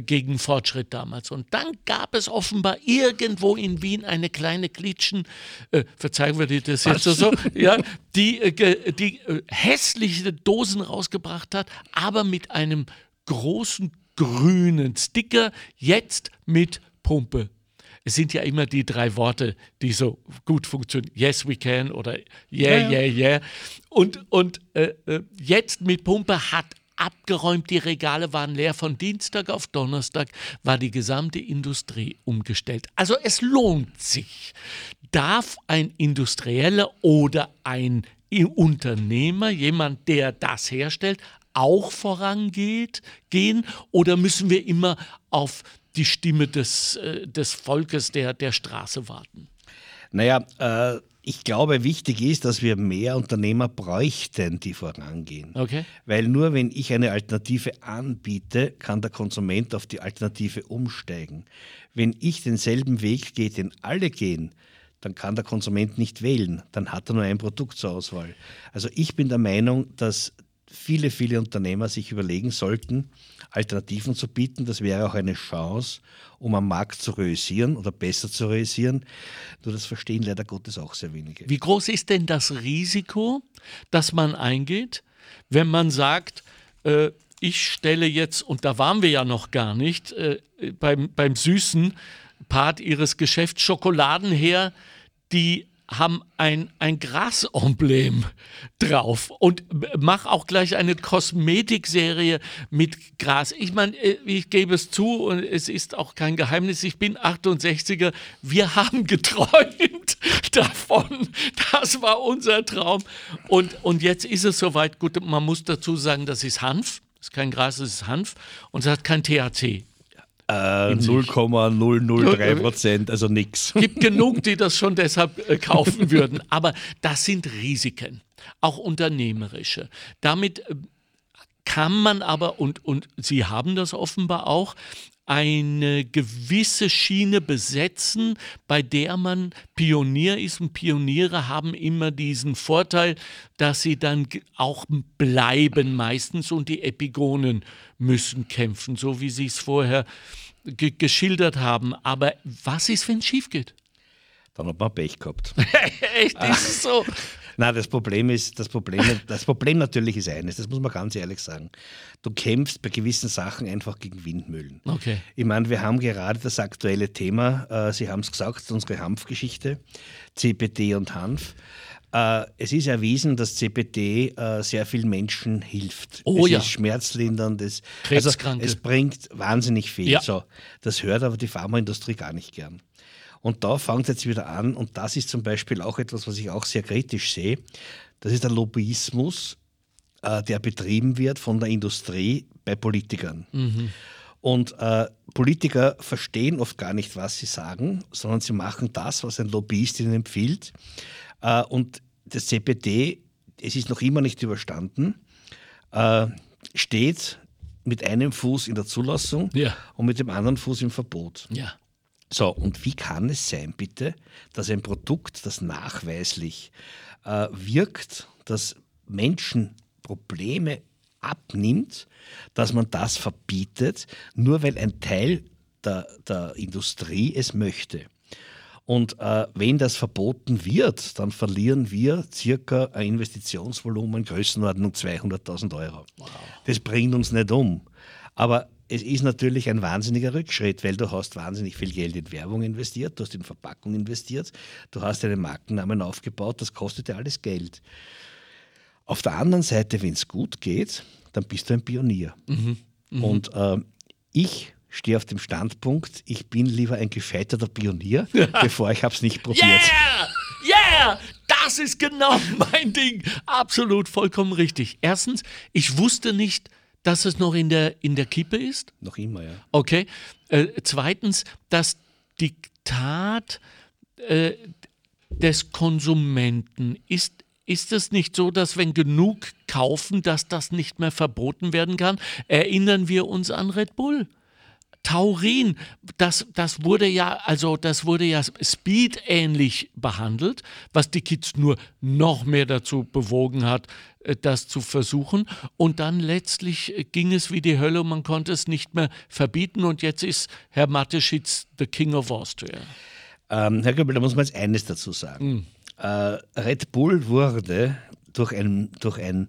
gegen Fortschritt damals. Und dann gab es offenbar irgendwo in Wien eine kleine Klitschen, äh, verzeihen wir dir das jetzt so, so ja, die, äh, die äh, hässliche Dosen rausgebracht hat, aber mit einem großen grünen Sticker, jetzt mit Pumpe. Es sind ja immer die drei Worte, die so gut funktionieren. Yes, we can oder yeah, yeah, yeah. Und, und äh, äh, jetzt mit Pumpe hat abgeräumt, die Regale waren leer. Von Dienstag auf Donnerstag war die gesamte Industrie umgestellt. Also es lohnt sich. Darf ein Industrieller oder ein Unternehmer, jemand, der das herstellt, auch vorangeht, gehen oder müssen wir immer auf die Stimme des, äh, des Volkes der, der Straße warten? Naja, äh, ich glaube, wichtig ist, dass wir mehr Unternehmer bräuchten, die vorangehen. Okay. Weil nur wenn ich eine Alternative anbiete, kann der Konsument auf die Alternative umsteigen. Wenn ich denselben Weg gehe, den alle gehen, dann kann der Konsument nicht wählen. Dann hat er nur ein Produkt zur Auswahl. Also ich bin der Meinung, dass viele, viele Unternehmer sich überlegen sollten, Alternativen zu bieten. Das wäre auch eine Chance, um am Markt zu realisieren oder besser zu realisieren. Nur das verstehen leider Gottes auch sehr wenige. Wie groß ist denn das Risiko, das man eingeht, wenn man sagt, äh, ich stelle jetzt, und da waren wir ja noch gar nicht, äh, beim, beim süßen Part ihres Geschäfts Schokoladen her, die haben ein, ein Grasemblem drauf und mach auch gleich eine Kosmetikserie mit Gras. Ich meine, äh, ich gebe es zu und es ist auch kein Geheimnis, ich bin 68er. Wir haben geträumt davon. Das war unser Traum. Und, und jetzt ist es soweit. Gut, man muss dazu sagen, das ist Hanf. Das ist kein Gras, das ist Hanf. Und es hat kein THC. Äh, 0,003 Prozent, also nichts. Gibt genug, die das schon deshalb äh, kaufen würden. Aber das sind Risiken, auch unternehmerische. Damit äh, kann man aber, und, und Sie haben das offenbar auch, eine gewisse Schiene besetzen, bei der man Pionier ist. Und Pioniere haben immer diesen Vorteil, dass sie dann auch bleiben meistens und die Epigonen müssen kämpfen, so wie Sie es vorher ge geschildert haben. Aber was ist, wenn es schief geht? Dann hat man Pech gehabt. Echt, ist es so? Nein, das Problem ist, das Problem, das Problem natürlich ist eines, das muss man ganz ehrlich sagen. Du kämpfst bei gewissen Sachen einfach gegen Windmühlen. Okay. Ich meine, wir haben gerade das aktuelle Thema, äh, Sie haben es gesagt, unsere Hanfgeschichte, CPD und Hanf. Äh, es ist erwiesen, dass CPD äh, sehr vielen Menschen hilft. Oh, es ja. ist schmerzlindernd. Es. Also, es bringt wahnsinnig viel. Ja. So, das hört aber die Pharmaindustrie gar nicht gern. Und da fängt es jetzt wieder an, und das ist zum Beispiel auch etwas, was ich auch sehr kritisch sehe. Das ist der Lobbyismus, äh, der betrieben wird von der Industrie bei Politikern. Und äh, Politiker verstehen oft gar nicht, was sie sagen, sondern sie machen das, was ein Lobbyist ihnen empfiehlt. Äh, und das CPD, es ist noch immer nicht überstanden, äh, steht mit einem Fuß in der Zulassung Ja. und mit dem anderen Fuß im Verbot. Ja. So, und wie kann es sein, bitte, dass ein Produkt, das nachweislich äh, wirkt, das Menschen Probleme abnimmt, dass man das verbietet, nur weil ein Teil der, der Industrie es möchte. Und äh, wenn das verboten wird, dann verlieren wir circa ein Investitionsvolumen Größenordnung 200.000 Euro. Das bringt uns nicht um. Aber es ist natürlich ein wahnsinniger Rückschritt, weil du hast wahnsinnig viel Geld in Werbung investiert, du hast in Verpackung investiert, du hast einen Markennamen aufgebaut, das kostet ja alles Geld. Auf der anderen Seite, wenn es gut geht, dann bist du ein Pionier. Und ähm, ich stehe auf dem Standpunkt, ich bin lieber ein gescheiterter Pionier, bevor ich es nicht probiert. Yeah! Yeah! Das ist genau mein Ding. Absolut vollkommen richtig. Erstens, ich wusste nicht, dass es noch in der, in der Kippe ist. Noch immer, ja. Okay. Äh, zweitens, das Diktat äh, des Konsumenten ist. Ist es nicht so, dass wenn genug kaufen, dass das nicht mehr verboten werden kann? Erinnern wir uns an Red Bull. Taurin, das, das wurde ja, also das wurde ja Speed ähnlich behandelt, was die Kids nur noch mehr dazu bewogen hat, äh, das zu versuchen. Und dann letztlich äh, ging es wie die Hölle und man konnte es nicht mehr verbieten. Und jetzt ist Herr Mateschitz the King of Austria. Ähm, Herr Göbel, da muss man jetzt eines dazu sagen. Äh, Red Bull wurde durch ein, durch ein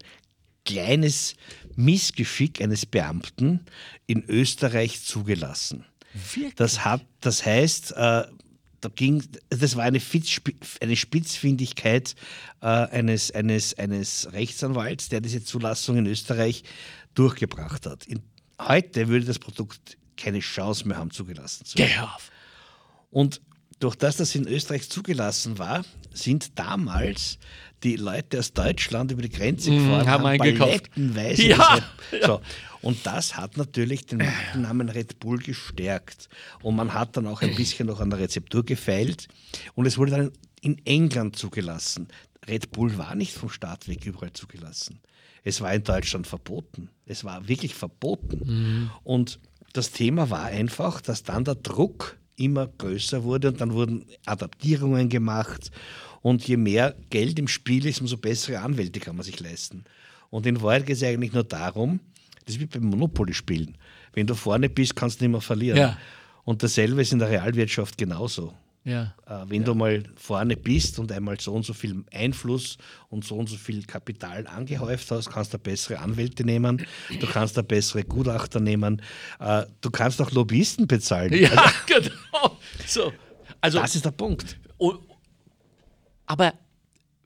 kleines Missgeschick eines Beamten in Österreich zugelassen. Wirklich? Das, hat, das heißt, äh, da ging, das war eine, Fitzspi- eine Spitzfindigkeit äh, eines, eines, eines Rechtsanwalts, der diese Zulassung in Österreich durchgebracht hat. In, heute würde das Produkt keine Chance mehr haben, zugelassen zu werden. Und durch das das in Österreich zugelassen war, sind damals die Leute aus Deutschland über die Grenze gefahren, Mhm, haben eingekauft. palettenweise Ja, diese- So. Und das hat natürlich den Markennamen Red Bull gestärkt. Und man hat dann auch ein bisschen noch an der Rezeptur gefeilt. Und es wurde dann in England zugelassen. Red Bull war nicht vom Staat weg überall zugelassen. Es war in Deutschland verboten. Es war wirklich verboten. Und das Thema war einfach, dass dann der Druck immer größer wurde und dann wurden Adaptierungen gemacht. Und je mehr Geld im Spiel ist, umso bessere Anwälte kann man sich leisten. Und in Wahrheit geht es eigentlich nur darum, das ist wie beim Monopoly-Spielen. Wenn du vorne bist, kannst du nicht mehr verlieren. Ja. Und dasselbe ist in der Realwirtschaft genauso. Ja. Äh, wenn du mal vorne bist und einmal so und so viel Einfluss und so und so viel Kapital angehäuft hast, kannst du bessere Anwälte nehmen, du kannst da bessere Gutachter nehmen, äh, du kannst auch Lobbyisten bezahlen. Ja, genau. So. Also, Das ist der Punkt. Und, aber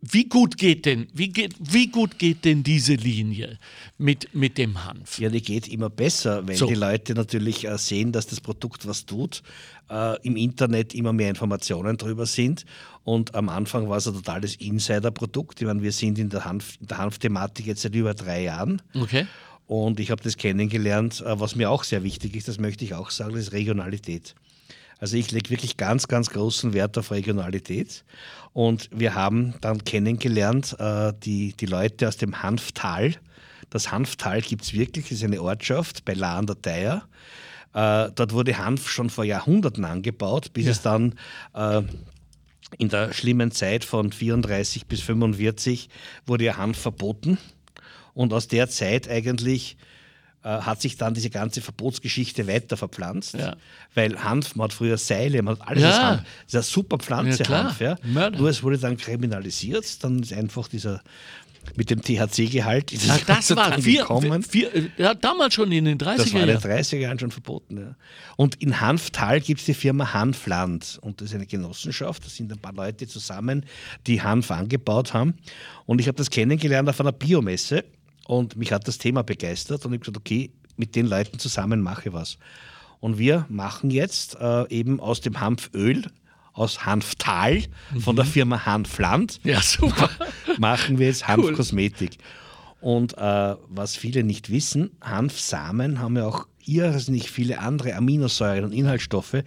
wie gut geht denn, wie geht, wie gut geht denn diese Linie mit, mit dem Hanf? Ja, die geht immer besser, weil So. die Leute natürlich äh, sehen, dass das Produkt was tut, äh, im Internet immer mehr Informationen drüber sind. Und am Anfang war es ein totales Insider-Produkt. Ich meine, wir sind in der, Hanf, in der Hanfthematik jetzt seit über drei Jahren. Okay. Und ich habe das kennengelernt, äh, was mir auch sehr wichtig ist, das möchte ich auch sagen, das ist Regionalität. Also ich lege wirklich ganz, ganz großen Wert auf Regionalität. Und wir haben dann kennengelernt, äh, die, die Leute aus dem Hanftal. Das Hanftal gibt es wirklich, ist eine Ortschaft bei La an der Theier. Äh, dort wurde Hanf schon vor Jahrhunderten angebaut, bis Ja. es dann äh, in der schlimmen Zeit von 34 bis 45 wurde ja Hanf verboten. Und aus der Zeit eigentlich hat sich dann diese ganze Verbotsgeschichte weiter verpflanzt. Ja. Weil Hanf, man hat früher Seile, man hat alles Ja. Hanf. Das ist eine super Pflanze, Ja. Hanf. Ja. Mörder. Nur es wurde dann kriminalisiert, dann ist einfach dieser mit dem THC-Gehalt ist es das war vier, gekommen. vier, äh, ja, damals schon in den 30er Das war in den Jahren. 30er Jahren schon verboten. Ja. Und in Hanftal gibt es die Firma Hanfland. Und das ist eine Genossenschaft. Da sind ein paar Leute zusammen, die Hanf angebaut haben. Und ich habe das kennengelernt auf einer Biomesse. Und mich hat das Thema begeistert. Und ich habe gesagt, okay, mit den Leuten zusammen mache ich was. Und wir machen jetzt äh, eben aus dem Hanföl, aus Hanftal, von der Firma Hanfland, Ja, super. machen wir jetzt Hanfkosmetik. Und äh, was viele nicht wissen, Hanfsamen haben ja auch irrsinnig viele andere Aminosäuren und Inhaltsstoffe,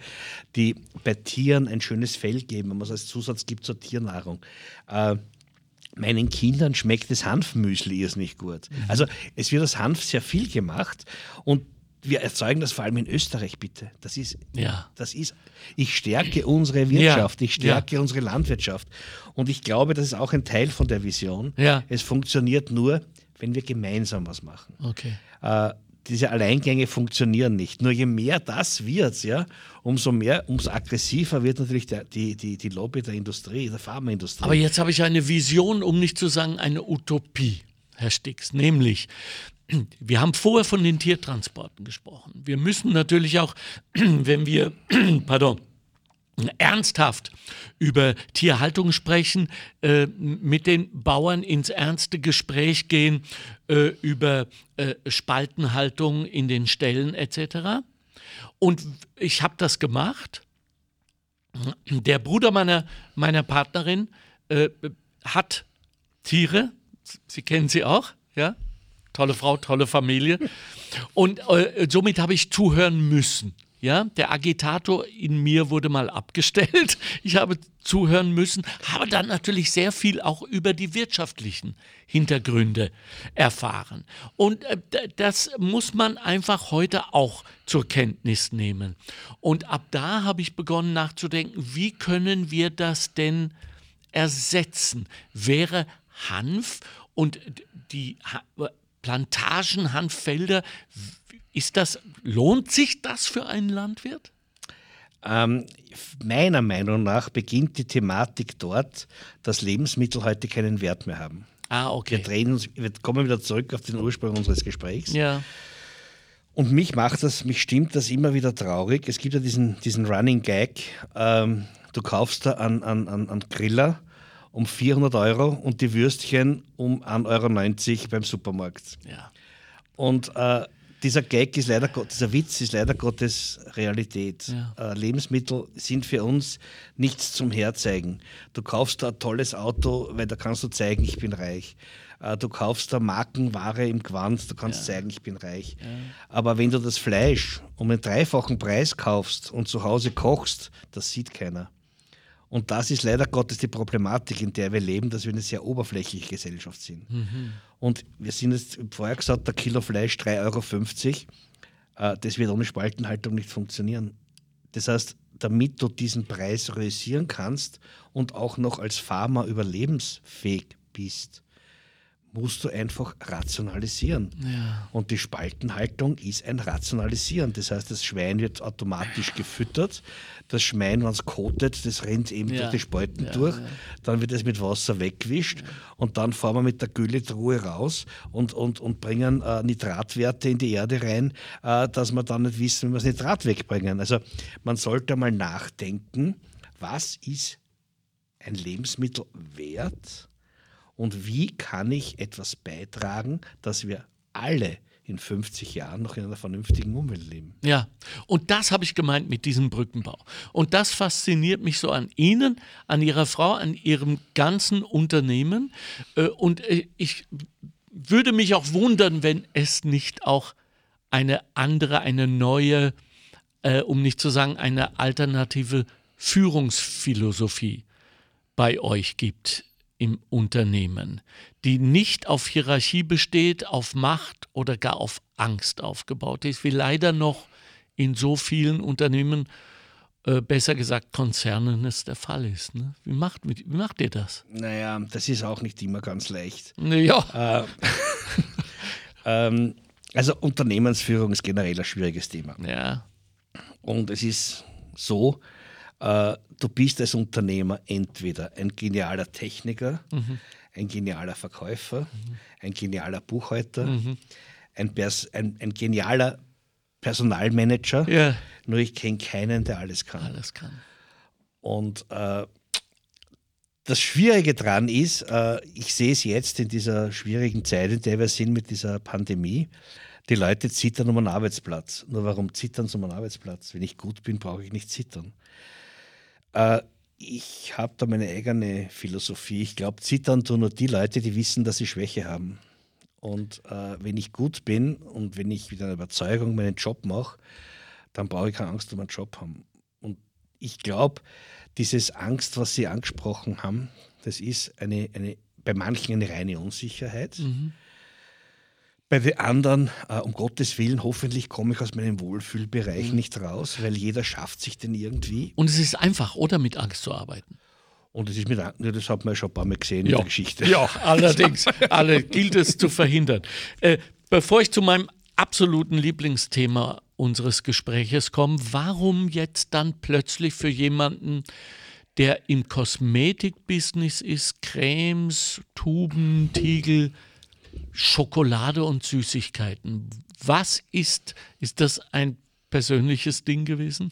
die bei Tieren ein schönes Fell geben, wenn man es als Zusatz gibt zur Tiernahrung. Äh, meinen Kindern schmeckt das Hanfmüsli irrsinnig gut. Also es wird aus Hanf sehr viel gemacht und wir erzeugen das vor allem in Österreich, bitte. Das ist, Ja. das ist, ich stärke unsere Wirtschaft, ich stärke unsere Landwirtschaft. Und ich glaube, das ist auch ein Teil von der Vision. Ja. Es funktioniert nur, wenn wir gemeinsam was machen. Okay. Äh, diese Alleingänge funktionieren nicht. Nur je mehr das wird, ja, umso mehr, umso aggressiver wird natürlich der, die, die, die Lobby der Industrie, der Pharmaindustrie. Aber jetzt habe ich eine Vision, um nicht zu sagen eine Utopie, Herr Stix. Nämlich, wir haben vorher von den Tiertransporten gesprochen. Wir müssen natürlich auch, wenn wir, pardon, ernsthaft über Tierhaltung sprechen, äh, mit den Bauern ins ernste Gespräch gehen äh, über äh, Spaltenhaltung in den Ställen etc. Und ich habe das gemacht. Der Bruder meiner, meiner Partnerin äh, hat Tiere, Sie kennen sie auch, ja? Tolle Frau, tolle Familie. Und äh, somit habe ich zuhören müssen. Ja, der Agitator in mir wurde mal abgestellt. Ich habe zuhören müssen, habe dann natürlich sehr viel auch über die wirtschaftlichen Hintergründe erfahren. Und äh, das muss man einfach heute auch zur Kenntnis nehmen. Und ab da habe ich begonnen nachzudenken, wie können wir das denn ersetzen? Wäre Hanf und die Plantagen, Hanffelder, ist das, lohnt sich das für einen Landwirt? Ähm, meiner Meinung nach beginnt die Thematik dort, dass Lebensmittel heute keinen Wert mehr haben. Ah, Wir okay. drehen uns, wir kommen wieder zurück auf den Ursprung unseres Gesprächs. Ja, Und mich macht das, mich stimmt das immer wieder traurig. Es gibt ja diesen, diesen Running Gag, ähm, du kaufst da einen, einen, einen einen Griller um 400 Euro und die Würstchen um 1,90 Euro beim Supermarkt. ja. Und äh, dieser Gag ist leider Gott, dieser Witz ist leider Gottes Realität. Ja. Äh, Lebensmittel sind für uns nichts zum Herzeigen. Du kaufst da ein tolles Auto, weil da kannst du zeigen, ich bin reich. Äh, du kaufst da Markenware im Gewand, du kannst zeigen, ich bin reich. Aber wenn du das Fleisch um den dreifachen Preis kaufst und zu Hause kochst, das sieht keiner. Und das ist leider Gottes die Problematik, in der wir leben, dass wir eine sehr oberflächliche Gesellschaft sind. Und wir sind jetzt vorher gesagt, der Kilo Fleisch 3,50 Euro. Äh, das wird ohne Spaltenhaltung nicht funktionieren. Das heißt, damit du diesen Preis realisieren kannst und auch noch als Farmer überlebensfähig bist, musst du einfach rationalisieren. Und die Spaltenhaltung ist ein Rationalisieren. Das heißt, das Schwein wird automatisch gefüttert. Das Schwein, wenn es kotet, das rennt eben Ja. durch die Spalten durch. Dann wird es mit Wasser weggewischt und dann fahren wir mit der Gülletruhe raus und, und, und bringen äh, Nitratwerte in die Erde rein, äh, dass wir dann nicht wissen, wie wir das Nitrat wegbringen. Also man sollte mal nachdenken, was ist ein Lebensmittel wert, Und wie kann ich etwas beitragen, dass wir alle in 50 Jahren noch in einer vernünftigen Umwelt leben. Ja, und das habe ich gemeint mit diesem Brückenbau. Und das fasziniert mich so an Ihnen, an Ihrer Frau, an Ihrem ganzen Unternehmen. Äh, und äh, ich würde mich auch wundern, wenn es nicht auch eine andere, eine neue, äh, um nicht zu sagen, eine alternative Führungsphilosophie bei euch gibt im Unternehmen, die nicht auf Hierarchie besteht, auf Macht oder gar auf Angst aufgebaut ist, wie leider noch in so vielen Unternehmen, äh, besser gesagt Konzernen, es der Fall ist. Ne? Wie, macht, wie macht ihr das? Naja, das ist auch nicht immer ganz leicht. Ja. Äh, ähm, also Unternehmensführung ist generell ein schwieriges Thema. Ja. Und es ist so, äh, du bist als Unternehmer entweder ein genialer Techniker, mhm. ein genialer Verkäufer, mhm. ein genialer Buchhalter, mhm. ein, ein, ein, genialer Personalmanager. Ja. Nur ich kenne keinen, der alles kann. Alles kann. Und äh, das Schwierige daran ist, äh, ich sehe es jetzt in dieser schwierigen Zeit, in der wir sind mit dieser Pandemie, die Leute zittern um einen Arbeitsplatz. Nur warum zittern sie um einen Arbeitsplatz? Wenn ich gut bin, brauche ich nicht zittern. Äh, ich habe da meine eigene Philosophie. Ich glaube, zittern tun nur die Leute, die wissen, dass sie Schwäche haben. Und äh, wenn ich gut bin und wenn ich mit einer Überzeugung meinen Job mache, dann brauche ich keine Angst um meinen Job haben. Und ich glaube, dieses Angst, was Sie angesprochen haben, das ist eine, eine, bei manchen eine reine Unsicherheit. Mhm. Bei den anderen, äh, um Gottes Willen, hoffentlich komme ich aus meinem Wohlfühlbereich mhm. nicht raus, weil jeder schafft sich den irgendwie. Und es ist einfach, oder mit Angst zu arbeiten. Und es ist mit Angst, das hat man ja schon ein paar Mal gesehen ja. in der Geschichte. Ja, allerdings. alle gilt es zu verhindern. Äh, bevor ich zu meinem absoluten Lieblingsthema unseres Gespräches komme, warum jetzt dann plötzlich für jemanden, der im Kosmetikbusiness ist, Cremes, Tuben, Tiegel, Schokolade und Süßigkeiten. Was ist, ist das ein persönliches Ding gewesen?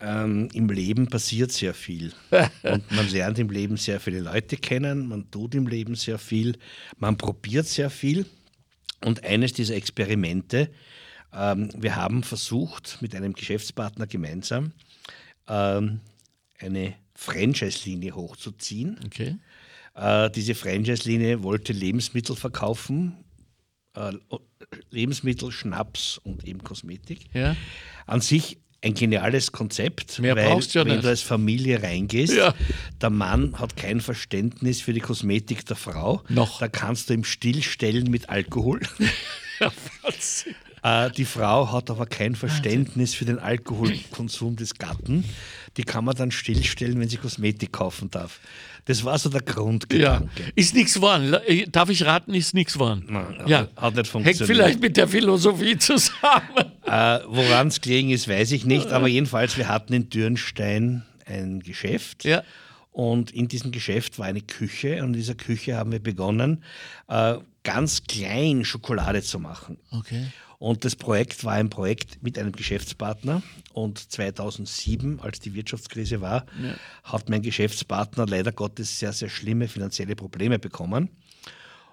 Ähm, Im Leben passiert sehr viel. Und man lernt im Leben sehr viele Leute kennen, man tut im Leben sehr viel, man probiert sehr viel. Und eines dieser Experimente, ähm, wir haben versucht, mit einem Geschäftspartner gemeinsam ähm, eine Franchise-Linie hochzuziehen. Okay. Äh, diese Franchise-Linie wollte Lebensmittel verkaufen, äh, Lebensmittel, Schnaps und eben Kosmetik. Ja. An sich ein geniales Konzept, Mehr weil brauchst du ja wenn nicht. du als Familie reingehst, Ja. der Mann hat kein Verständnis für die Kosmetik der Frau. Noch. Da kannst du ihm stillstellen mit Alkohol. Ja, Wahnsinn. Äh, die Frau hat aber kein Verständnis für den Alkoholkonsum des Gatten. Die kann man dann stillstellen, wenn sie Kosmetik kaufen darf. Das war so der Ja, Grundgedanke. ist nichts geworden. Darf ich raten, ist nichts geworden. Nein, ja, hat nicht hängt funktioniert. vielleicht mit der Philosophie zusammen. Äh, Woran es gelegen ist, weiß ich nicht. Aber jedenfalls, wir hatten in Dürnstein ein Geschäft. Ja. Und in diesem Geschäft war eine Küche. Und in dieser Küche haben wir begonnen, äh, ganz klein Schokolade zu machen. Okay. Und das Projekt war ein Projekt mit einem Geschäftspartner. Und 2007, als die Wirtschaftskrise war, Ja. hat mein Geschäftspartner leider Gottes sehr, sehr schlimme finanzielle Probleme bekommen.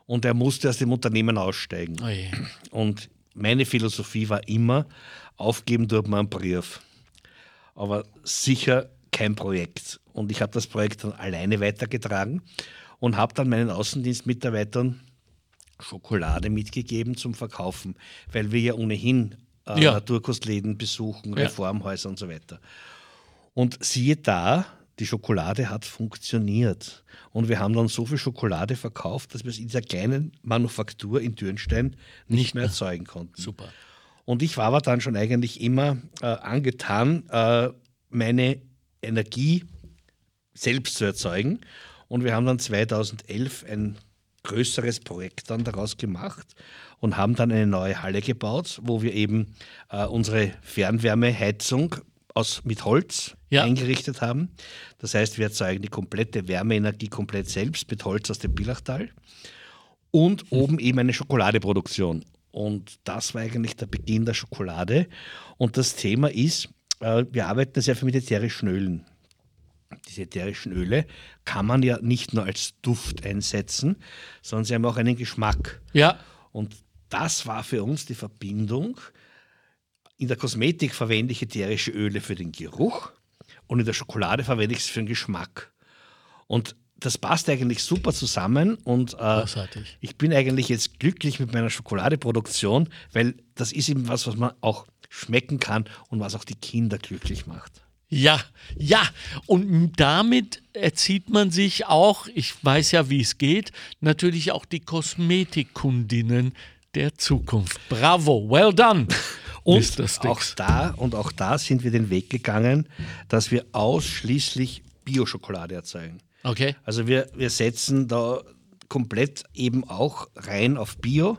Und er musste aus dem Unternehmen aussteigen. Oh je. Und meine Philosophie war immer, aufgeben tut man einen Brief. Aber sicher kein Projekt. Und ich habe das Projekt dann alleine weitergetragen und habe dann meinen Außendienstmitarbeitern Schokolade mitgegeben zum Verkaufen, weil wir ja ohnehin äh, Ja. Naturkostläden besuchen, Ja. Reformhäuser und so weiter. Und siehe da, die Schokolade hat funktioniert. Und wir haben dann so viel Schokolade verkauft, dass wir es in dieser kleinen Manufaktur in Dürnstein nicht mehr erzeugen konnten. Super. Und ich war aber dann schon eigentlich immer äh, angetan, äh, meine Energie selbst zu erzeugen. Und wir haben dann 2011 ein größeres Projekt dann daraus gemacht und haben dann eine neue Halle gebaut, wo wir eben äh, unsere Fernwärmeheizung aus, mit Holz Ja. eingerichtet haben. Das heißt, wir erzeugen die komplette Wärmeenergie komplett selbst mit Holz aus dem Billachtal und oben eben eine Schokoladeproduktion. Und das war eigentlich der Beginn der Schokolade. Und das Thema ist, äh, wir arbeiten sehr viel mit ätherischen Ölen. Diese ätherischen Öle, kann man ja nicht nur als Duft einsetzen, sondern sie haben auch einen Geschmack. Ja. Und das war für uns die Verbindung. In der Kosmetik verwende ich ätherische Öle für den Geruch und in der Schokolade verwende ich es für den Geschmack. Und das passt eigentlich super zusammen und äh, ich bin eigentlich jetzt glücklich mit meiner Schokoladeproduktion, weil das ist eben was, was man auch schmecken kann und was auch die Kinder glücklich macht. Ja, ja, und damit erzieht man sich auch, ich weiß ja, wie es geht, natürlich auch die Kosmetikkundinnen der Zukunft. Bravo, well done. Und auch da und auch da sind wir den Weg gegangen, dass wir ausschließlich Bio-Schokolade erzeugen. Okay. Also wir, wir setzen da komplett eben auch rein auf Bio.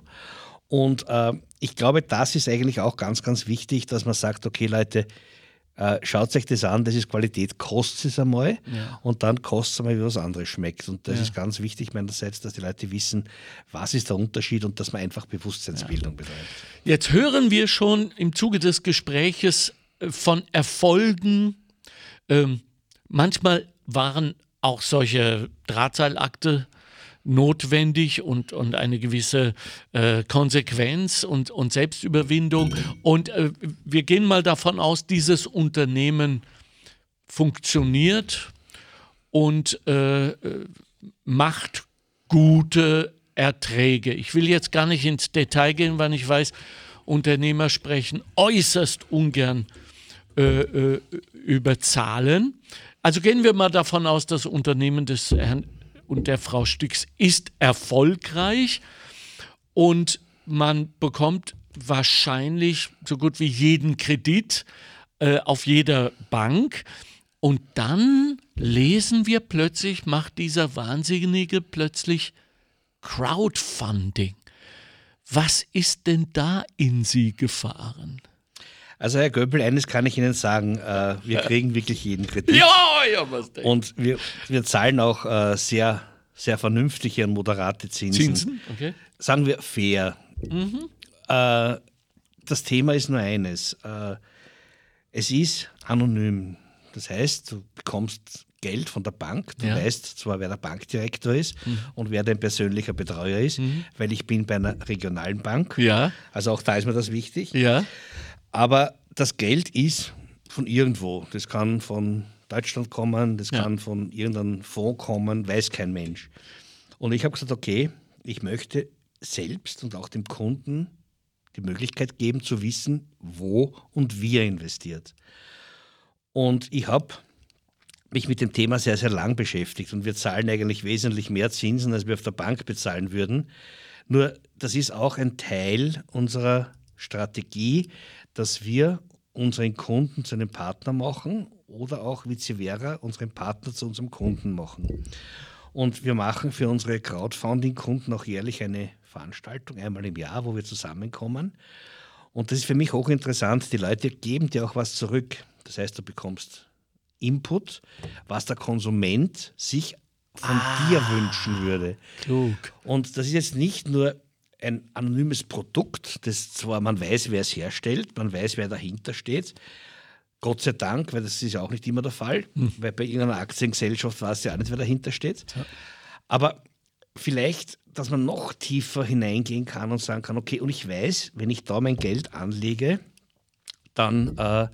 Und äh, ich glaube, das ist eigentlich auch ganz, ganz wichtig, dass man sagt, okay Leute, äh, schaut euch das an, das ist Qualität, kostet es einmal ja. und dann kostet es einmal, wie was anderes schmeckt. Und das ja. ist ganz wichtig meinerseits, dass die Leute wissen, was ist der Unterschied und dass man einfach Bewusstseinsbildung ja. betreibt. Jetzt hören wir schon im Zuge des Gespräches äh, von Erfolgen. Ähm, manchmal waren auch solche Drahtseilakte notwendig und, und eine gewisse äh, Konsequenz und, und Selbstüberwindung. Und äh, wir gehen mal davon aus, dieses Unternehmen funktioniert und äh, macht gute Erträge. Ich will jetzt gar nicht ins Detail gehen, weil ich weiß, Unternehmer sprechen äußerst ungern äh, äh, über Zahlen. Also gehen wir mal davon aus, das Unternehmen des Herrn und der Frau Stix ist erfolgreich und man bekommt wahrscheinlich so gut wie jeden Kredit äh, auf jeder Bank. Und dann lesen wir plötzlich, macht dieser Wahnsinnige plötzlich Crowdfunding. Was ist denn da in Sie gefahren? Also Herr Göbel, eines kann ich Ihnen sagen, äh, wir kriegen wirklich jeden Kredit. Ja, ja, was denn? Und wir, wir zahlen auch äh, sehr, sehr vernünftige und moderate Zinsen. Zinsen, okay. Sagen wir fair. Mhm. Äh, das Thema ist nur eines. Äh, es ist anonym. Das heißt, du bekommst Geld von der Bank. Du ja. weißt zwar, wer der Bankdirektor ist mhm. und wer dein persönlicher Betreuer ist, mhm. weil ich bin bei einer regionalen Bank. Ja. Also auch da ist mir das wichtig. Ja. Aber das Geld ist von irgendwo. Das kann von Deutschland kommen, das ja. kann von irgendeinem Fonds kommen, weiß kein Mensch. Und ich habe gesagt, okay, ich möchte selbst und auch dem Kunden die Möglichkeit geben zu wissen, wo und wie er investiert. Und ich habe mich mit dem Thema sehr, sehr lang beschäftigt und wir zahlen eigentlich wesentlich mehr Zinsen, als wir auf der Bank bezahlen würden. Nur das ist auch ein Teil unserer Strategie, dass wir unseren Kunden zu einem Partner machen oder auch vice versa unseren Partner zu unserem Kunden machen. Und wir machen für unsere Crowdfunding-Kunden auch jährlich eine Veranstaltung, einmal im Jahr, wo wir zusammenkommen. Und das ist für mich hochinteressant. Die Leute geben dir auch was zurück. Das heißt, du bekommst Input, was der Konsument sich von ah, dir wünschen würde. Klug. Und das ist jetzt nicht nur ein anonymes Produkt, das zwar man weiß, wer es herstellt, man weiß, wer dahinter steht. Gott sei Dank, weil das ist ja auch nicht immer der Fall, hm. weil bei irgendeiner Aktiengesellschaft weiß ja auch nicht, wer dahinter steht. Ja. Aber vielleicht, dass man noch tiefer hineingehen kann und sagen kann, okay, und ich weiß, wenn ich da mein Geld anlege, dann äh,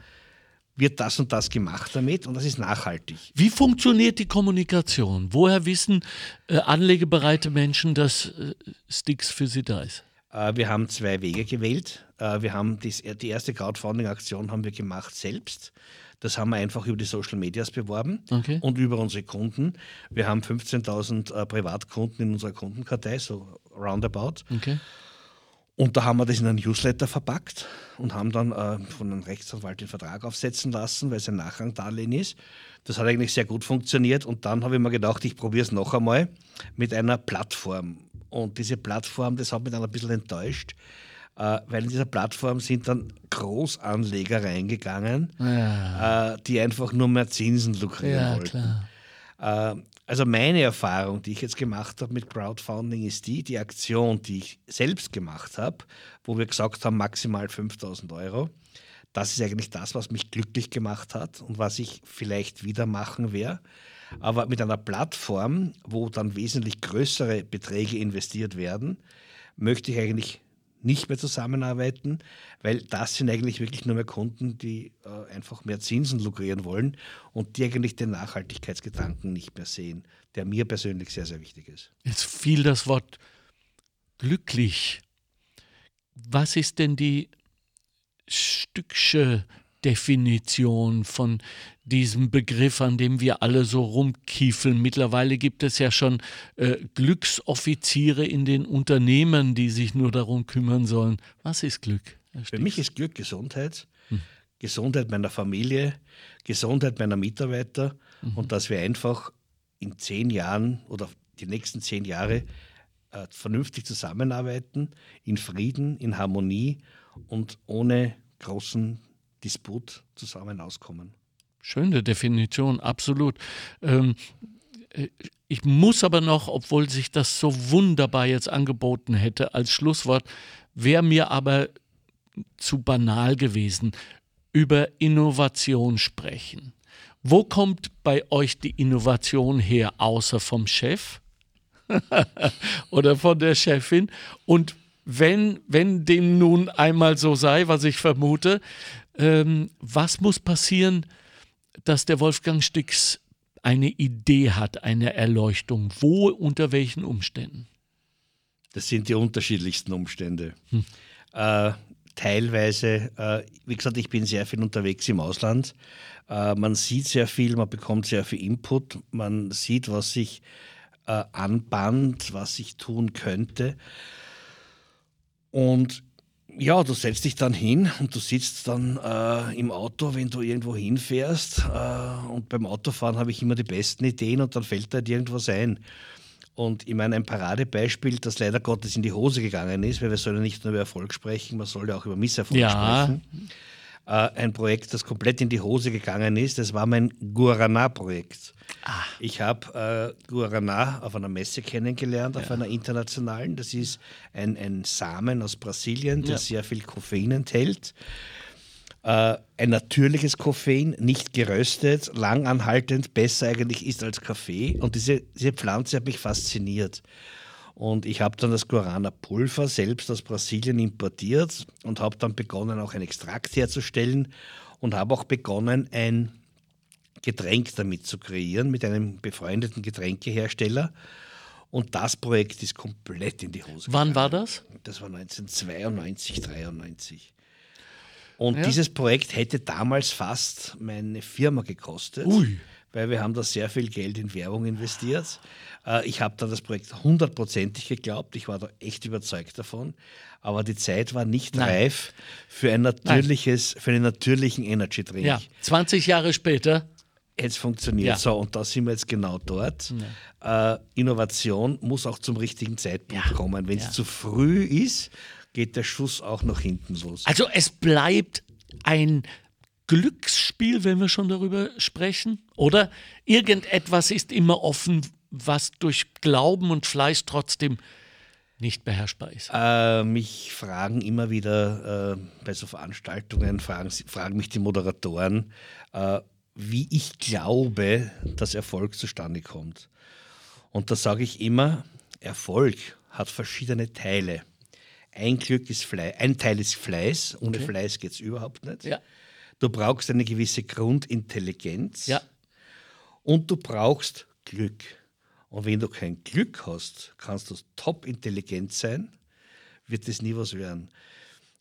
wird das und das gemacht damit und das ist nachhaltig. Wie funktioniert die Kommunikation? Woher wissen äh, anlegebereite Menschen, dass äh, Sticks für sie da ist? Äh, wir haben zwei Wege gewählt. Äh, wir haben dies, die erste Crowdfunding-Aktion haben wir gemacht selbst. Das haben wir einfach über die Social Medias beworben okay. und über unsere Kunden. Wir haben 15.000 äh, Privatkunden in unserer Kundenkartei, so roundabout. Okay. Und da haben wir das in einen Newsletter verpackt und haben dann äh, von einem Rechtsanwalt den Vertrag aufsetzen lassen, weil es ein Nachrangdarlehen ist. Das hat eigentlich sehr gut funktioniert und dann habe ich mir gedacht, ich probiere es noch einmal mit einer Plattform. Und diese Plattform, das hat mich dann ein bisschen enttäuscht, äh, weil in dieser Plattform sind dann Großanleger reingegangen, ja. äh, die einfach nur mehr Zinsen lukrieren ja, wollten. Äh, also meine Erfahrung, die ich jetzt gemacht habe mit Crowdfunding, ist die, die Aktion, die ich selbst gemacht habe, wo wir gesagt haben, maximal 5000 Euro, das ist eigentlich das, was mich glücklich gemacht hat und was ich vielleicht wieder machen werde. Aber mit einer Plattform, wo dann wesentlich größere Beträge investiert werden, möchte ich eigentlich nicht mehr zusammenarbeiten, weil das sind eigentlich wirklich nur mehr Kunden, die äh, einfach mehr Zinsen lukrieren wollen und die eigentlich den Nachhaltigkeitsgedanken nicht mehr sehen, der mir persönlich sehr, sehr wichtig ist. Jetzt fiel das Wort glücklich. Was ist denn die Stücksche Definition von diesem Begriff, an dem wir alle so rumkiefeln. Mittlerweile gibt es ja schon äh, Glücksoffiziere in den Unternehmen, die sich nur darum kümmern sollen. Was ist Glück? Für mich ist Glück Gesundheit, hm. Gesundheit meiner Familie, Gesundheit meiner Mitarbeiter mhm. und dass wir einfach in zehn Jahren oder die nächsten zehn Jahre äh, vernünftig zusammenarbeiten, in Frieden, in Harmonie und ohne großen Disput zusammen auskommen. Schöne Definition, absolut. Ähm, äh, ich muss aber noch, obwohl sich das so wunderbar jetzt angeboten hätte als Schlusswort, wäre mir aber zu banal gewesen, über Innovation sprechen. Wo kommt bei euch die Innovation her, außer vom Chef oder von der Chefin? Und wenn, wenn dem nun einmal so sei, was ich vermute, ähm, was muss passieren, dass der Wolfgang Stix eine Idee hat, eine Erleuchtung? Wo, unter welchen Umständen? Das sind die unterschiedlichsten Umstände. Hm. Äh, teilweise, äh, wie gesagt, ich bin sehr viel unterwegs im Ausland. Äh, man sieht sehr viel, man bekommt sehr viel Input, man sieht, was sich äh, anband, was ich tun könnte. Und ja, du setzt dich dann hin und du sitzt dann äh, im Auto, wenn du irgendwo hinfährst. Äh, und beim Autofahren habe ich immer die besten Ideen und dann fällt da halt irgendwas ein. Und ich meine, ein Paradebeispiel, das leider Gottes in die Hose gegangen ist, weil wir sollen ja nicht nur über Erfolg sprechen, man soll ja auch über Misserfolg ja. sprechen. Äh, ein Projekt, das komplett in die Hose gegangen ist, das war mein Guarana-Projekt. Ah. Ich habe äh, Guarana auf einer Messe kennengelernt, auf ja. einer internationalen. Das ist ein, ein Samen aus Brasilien, der ja. sehr viel Koffein enthält. Äh, ein natürliches Koffein, nicht geröstet, langanhaltend, besser eigentlich ist als Kaffee. Und diese, diese Pflanze hat mich fasziniert. Und ich habe dann das Guarana-Pulver selbst aus Brasilien importiert und habe dann begonnen, auch ein Extrakt herzustellen und habe auch begonnen, ein Getränk damit zu kreieren mit einem befreundeten Getränkehersteller. Und das Projekt ist komplett in die Hose Wann gegangen. war das? Das war 1992, 93. Und ja. dieses Projekt hätte damals fast meine Firma gekostet, Ui. Weil wir haben da sehr viel Geld in Werbung investiert. Äh, ich habe da das Projekt hundertprozentig geglaubt, ich war da echt überzeugt davon, aber die Zeit war nicht Nein. reif für ein natürliches, Nein. für einen natürlichen Energy Drink. Ja, 20 Jahre später jetzt funktioniert. Ja. So, und da sind wir jetzt genau dort. Ja. Äh, Innovation muss auch zum richtigen Zeitpunkt ja. kommen. Wenn es zu früh ist, geht der Schuss auch nach hinten los. Also es bleibt ein Glücksspiel, wenn wir schon darüber sprechen? Oder irgendetwas ist immer offen, was durch Glauben und Fleiß trotzdem nicht beherrschbar ist? Äh, mich fragen immer wieder äh, bei so Veranstaltungen, fragen, fragen mich die Moderatoren, äh, wie ich glaube, dass Erfolg zustande kommt. Und da sage ich immer, Erfolg hat verschiedene Teile. Ein, Glück ist Fleiß, ein Teil ist Fleiß, ohne okay. Fleiß geht es überhaupt nicht. Ja. Du brauchst eine gewisse Grundintelligenz ja. und du brauchst Glück. Und wenn du kein Glück hast, kannst du top intelligent sein, wird das nie was werden.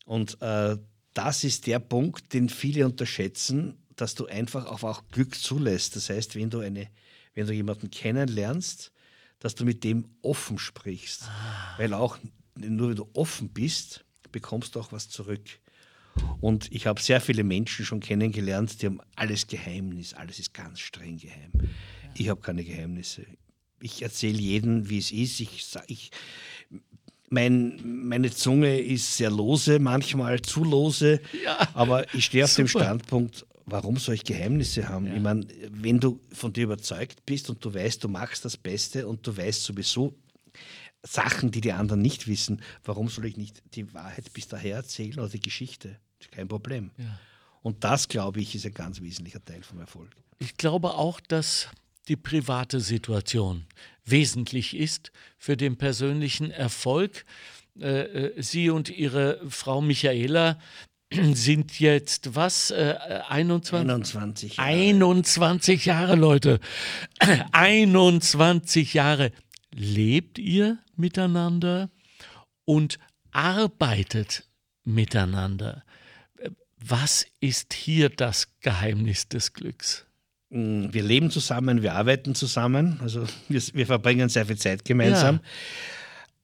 Und äh, das ist der Punkt, den viele unterschätzen, dass du einfach auch, auch Glück zulässt. Das heißt, wenn du, eine, wenn du jemanden kennenlernst, dass du mit dem offen sprichst. Ah. Weil auch nur wenn du offen bist, bekommst du auch was zurück. Und ich habe sehr viele Menschen schon kennengelernt, die haben alles Geheimnis, alles ist ganz streng geheim. Ich habe keine Geheimnisse. Ich erzähle jedem, wie es ist. Ich, ich, mein, meine Zunge ist sehr lose, manchmal zu lose, ja, aber ich stehe auf super. dem Standpunkt, warum soll ich Geheimnisse haben? Ja. Ich meine, wenn du von dir überzeugt bist und du weißt, du machst das Beste und du weißt sowieso, Sachen, die die anderen nicht wissen. Warum soll ich nicht die Wahrheit bis daher erzählen oder die Geschichte? Kein Problem. Ja. Und das, glaube ich, ist ein ganz wesentlicher Teil vom Erfolg. Ich glaube auch, dass die private Situation wesentlich ist für den persönlichen Erfolg. Äh, äh, Sie und Ihre Frau Michaela sind jetzt was? Äh, 21? 21 Jahre. 21 Jahre, Leute. 21 Jahre. Lebt ihr miteinander und arbeitet miteinander? Was ist hier das Geheimnis des Glücks? Mm, wir leben zusammen, wir arbeiten zusammen, also wir, wir verbringen sehr viel Zeit gemeinsam.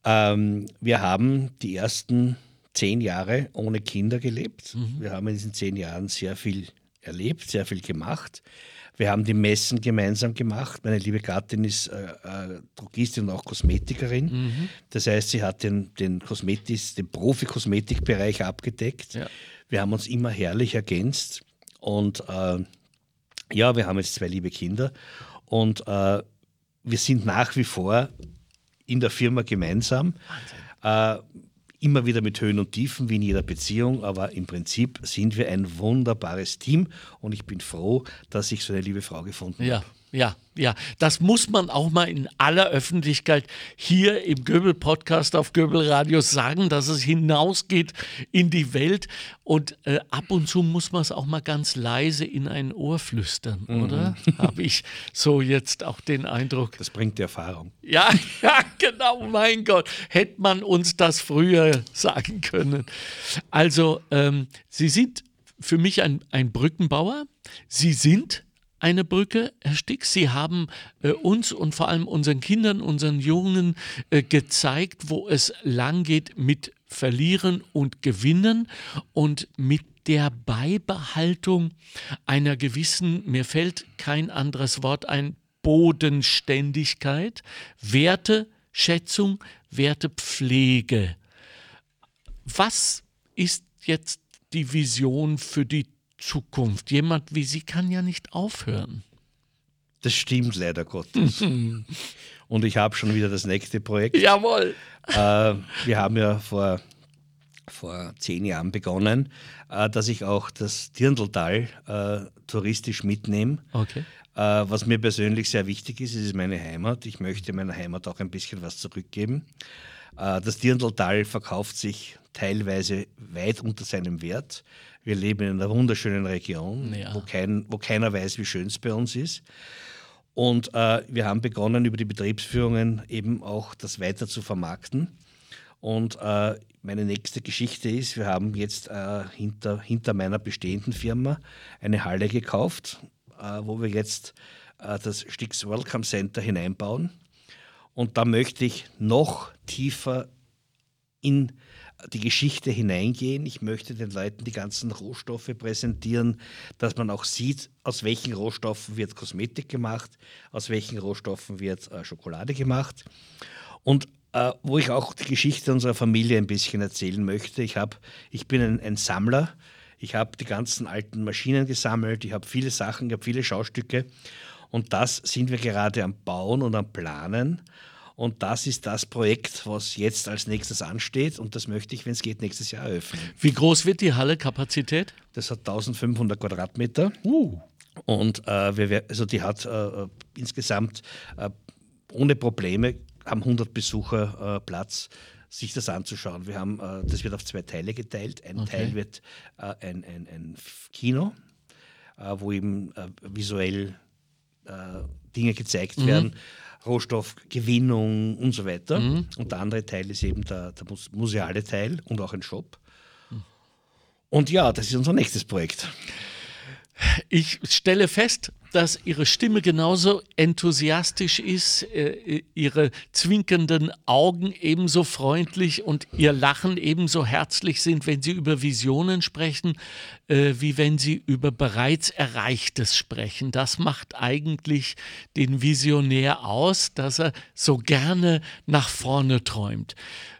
Ja. Ähm, wir haben die ersten zehn Jahre ohne Kinder gelebt. Mhm. Wir haben in diesen zehn Jahren sehr viel erlebt, sehr viel gemacht. Wir haben die Messen gemeinsam gemacht. Meine liebe Gattin ist äh, äh, Drogistin und auch Kosmetikerin. Mhm. Das heißt, sie hat den, den, Kosmetis, den Profi-Kosmetikbereich abgedeckt. Ja. Wir haben uns immer herrlich ergänzt. Und äh, ja, wir haben jetzt zwei liebe Kinder. Und äh, wir sind nach wie vor in der Firma gemeinsam. Äh, immer wieder mit Höhen und Tiefen wie in jeder Beziehung, aber im Prinzip sind wir ein wunderbares Team und ich bin froh, dass ich so eine liebe Frau gefunden ja. habe. Ja, ja, das muss man auch mal in aller Öffentlichkeit hier im Göbel-Podcast auf Göbel Radio sagen, dass es hinausgeht in die Welt. Und äh, ab und zu muss man es auch mal ganz leise in ein Ohr flüstern, mhm. oder? Habe ich so jetzt auch den Eindruck. Das bringt die Erfahrung. Ja, ja, genau, mein Gott. Hätte man uns das früher sagen können. Also, ähm, Sie sind für mich ein, ein Brückenbauer. Sie sind eine Brücke, Herr Stick. Sie haben äh, uns und vor allem unseren Kindern, unseren Jungen äh, gezeigt, wo es lang geht mit Verlieren und Gewinnen und mit der Beibehaltung einer gewissen, mir fällt kein anderes Wort ein, Bodenständigkeit, Werteschätzung, Wertepflege. Was ist jetzt die Vision für die Zukunft. Jemand wie Sie kann ja nicht aufhören. Das stimmt leider Gottes. Und ich habe schon wieder das nächste Projekt. Jawohl. Äh, wir haben ja vor, vor zehn Jahren begonnen, äh, dass ich auch das Dirndltal äh, touristisch mitnehme. Okay. Äh, was mir persönlich sehr wichtig ist, es ist meine Heimat. Ich möchte meiner Heimat auch ein bisschen was zurückgeben. Äh, das Dirndltal verkauft sich teilweise weit unter seinem Wert. Wir leben in einer wunderschönen Region, ja. wo, kein, wo keiner weiß, wie schön es bei uns ist. Und äh, wir haben begonnen, über die Betriebsführungen eben auch das weiter zu vermarkten. Und äh, meine nächste Geschichte ist, wir haben jetzt äh, hinter, hinter meiner bestehenden Firma eine Halle gekauft, äh, wo wir jetzt äh, das Stix Welcome Center hineinbauen. Und da möchte ich noch tiefer in die Geschichte hineingehen. Ich möchte den Leuten die ganzen Rohstoffe präsentieren, dass man auch sieht, aus welchen Rohstoffen wird Kosmetik gemacht, aus welchen Rohstoffen wird äh, Schokolade gemacht. Und äh, wo ich auch die Geschichte unserer Familie ein bisschen erzählen möchte. Ich, hab, ich bin ein, ein Sammler. Ich habe die ganzen alten Maschinen gesammelt. Ich habe viele Sachen, ich habe viele Schaustücke. Und das sind wir gerade am Bauen und am Planen. Und das ist das Projekt, was jetzt als nächstes ansteht. Und das möchte ich, wenn es geht, nächstes Jahr eröffnen. Wie groß wird die Halle Kapazität? Das hat 1500 Quadratmeter. Uh. Und äh, wir, also die hat äh, insgesamt äh, ohne Probleme haben 100 Besucher äh, Platz sich das anzuschauen. Wir haben, äh, das wird auf zwei Teile geteilt. Ein okay. Teil wird äh, ein, ein, ein, Kino, wo eben visuell Dinge gezeigt mhm. werden Rohstoffgewinnung und so weiter. Mhm. Und der andere Teil ist eben der, der museale Teil und auch ein Shop. Und ja, das ist unser nächstes Projekt. Ich stelle fest, dass Ihre Stimme genauso enthusiastisch ist, äh, Ihre zwinkernden Augen ebenso freundlich und Ihr Lachen ebenso herzlich sind, wenn Sie über Visionen sprechen, äh, wie wenn Sie über bereits Erreichtes sprechen. Das macht eigentlich den Visionär aus, dass er so gerne nach vorne träumt.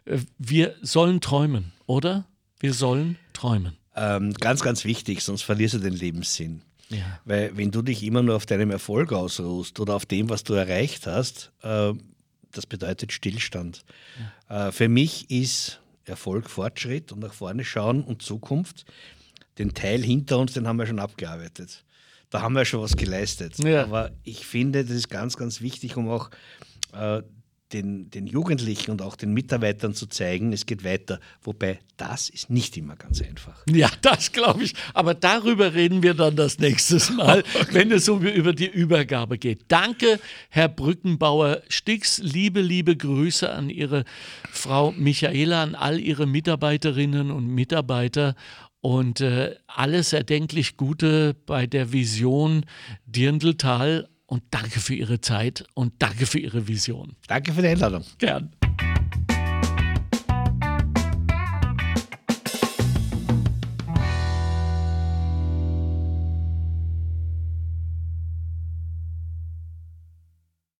Äh, wir sollen träumen, oder? Wir sollen träumen. Ähm, ganz, ganz wichtig, sonst verlierst du den Lebenssinn. Ja. Weil wenn du dich immer nur auf deinem Erfolg ausruhst oder auf dem, was du erreicht hast, äh, das bedeutet Stillstand. Ja. Äh, für mich ist Erfolg Fortschritt und nach vorne schauen und Zukunft. den Teil hinter uns, den haben wir schon abgearbeitet. Da haben wir schon was geleistet. Ja. Aber ich finde, das ist ganz, ganz wichtig, um auch äh, den, den Jugendlichen und auch den Mitarbeitern zu zeigen, es geht weiter. Wobei das ist nicht immer ganz einfach. Ja, das glaube ich. Aber darüber reden wir dann das nächste Mal, wenn es um, über die Übergabe geht. Danke, Herr Brückenbauer Stix. Liebe, liebe Grüße an Ihre Frau Michaela, an all Ihre Mitarbeiterinnen und Mitarbeiter und äh, alles erdenklich Gute bei der Vision Dirndltal und danke für Ihre Zeit und danke für Ihre Vision. Danke für die Einladung. Gern.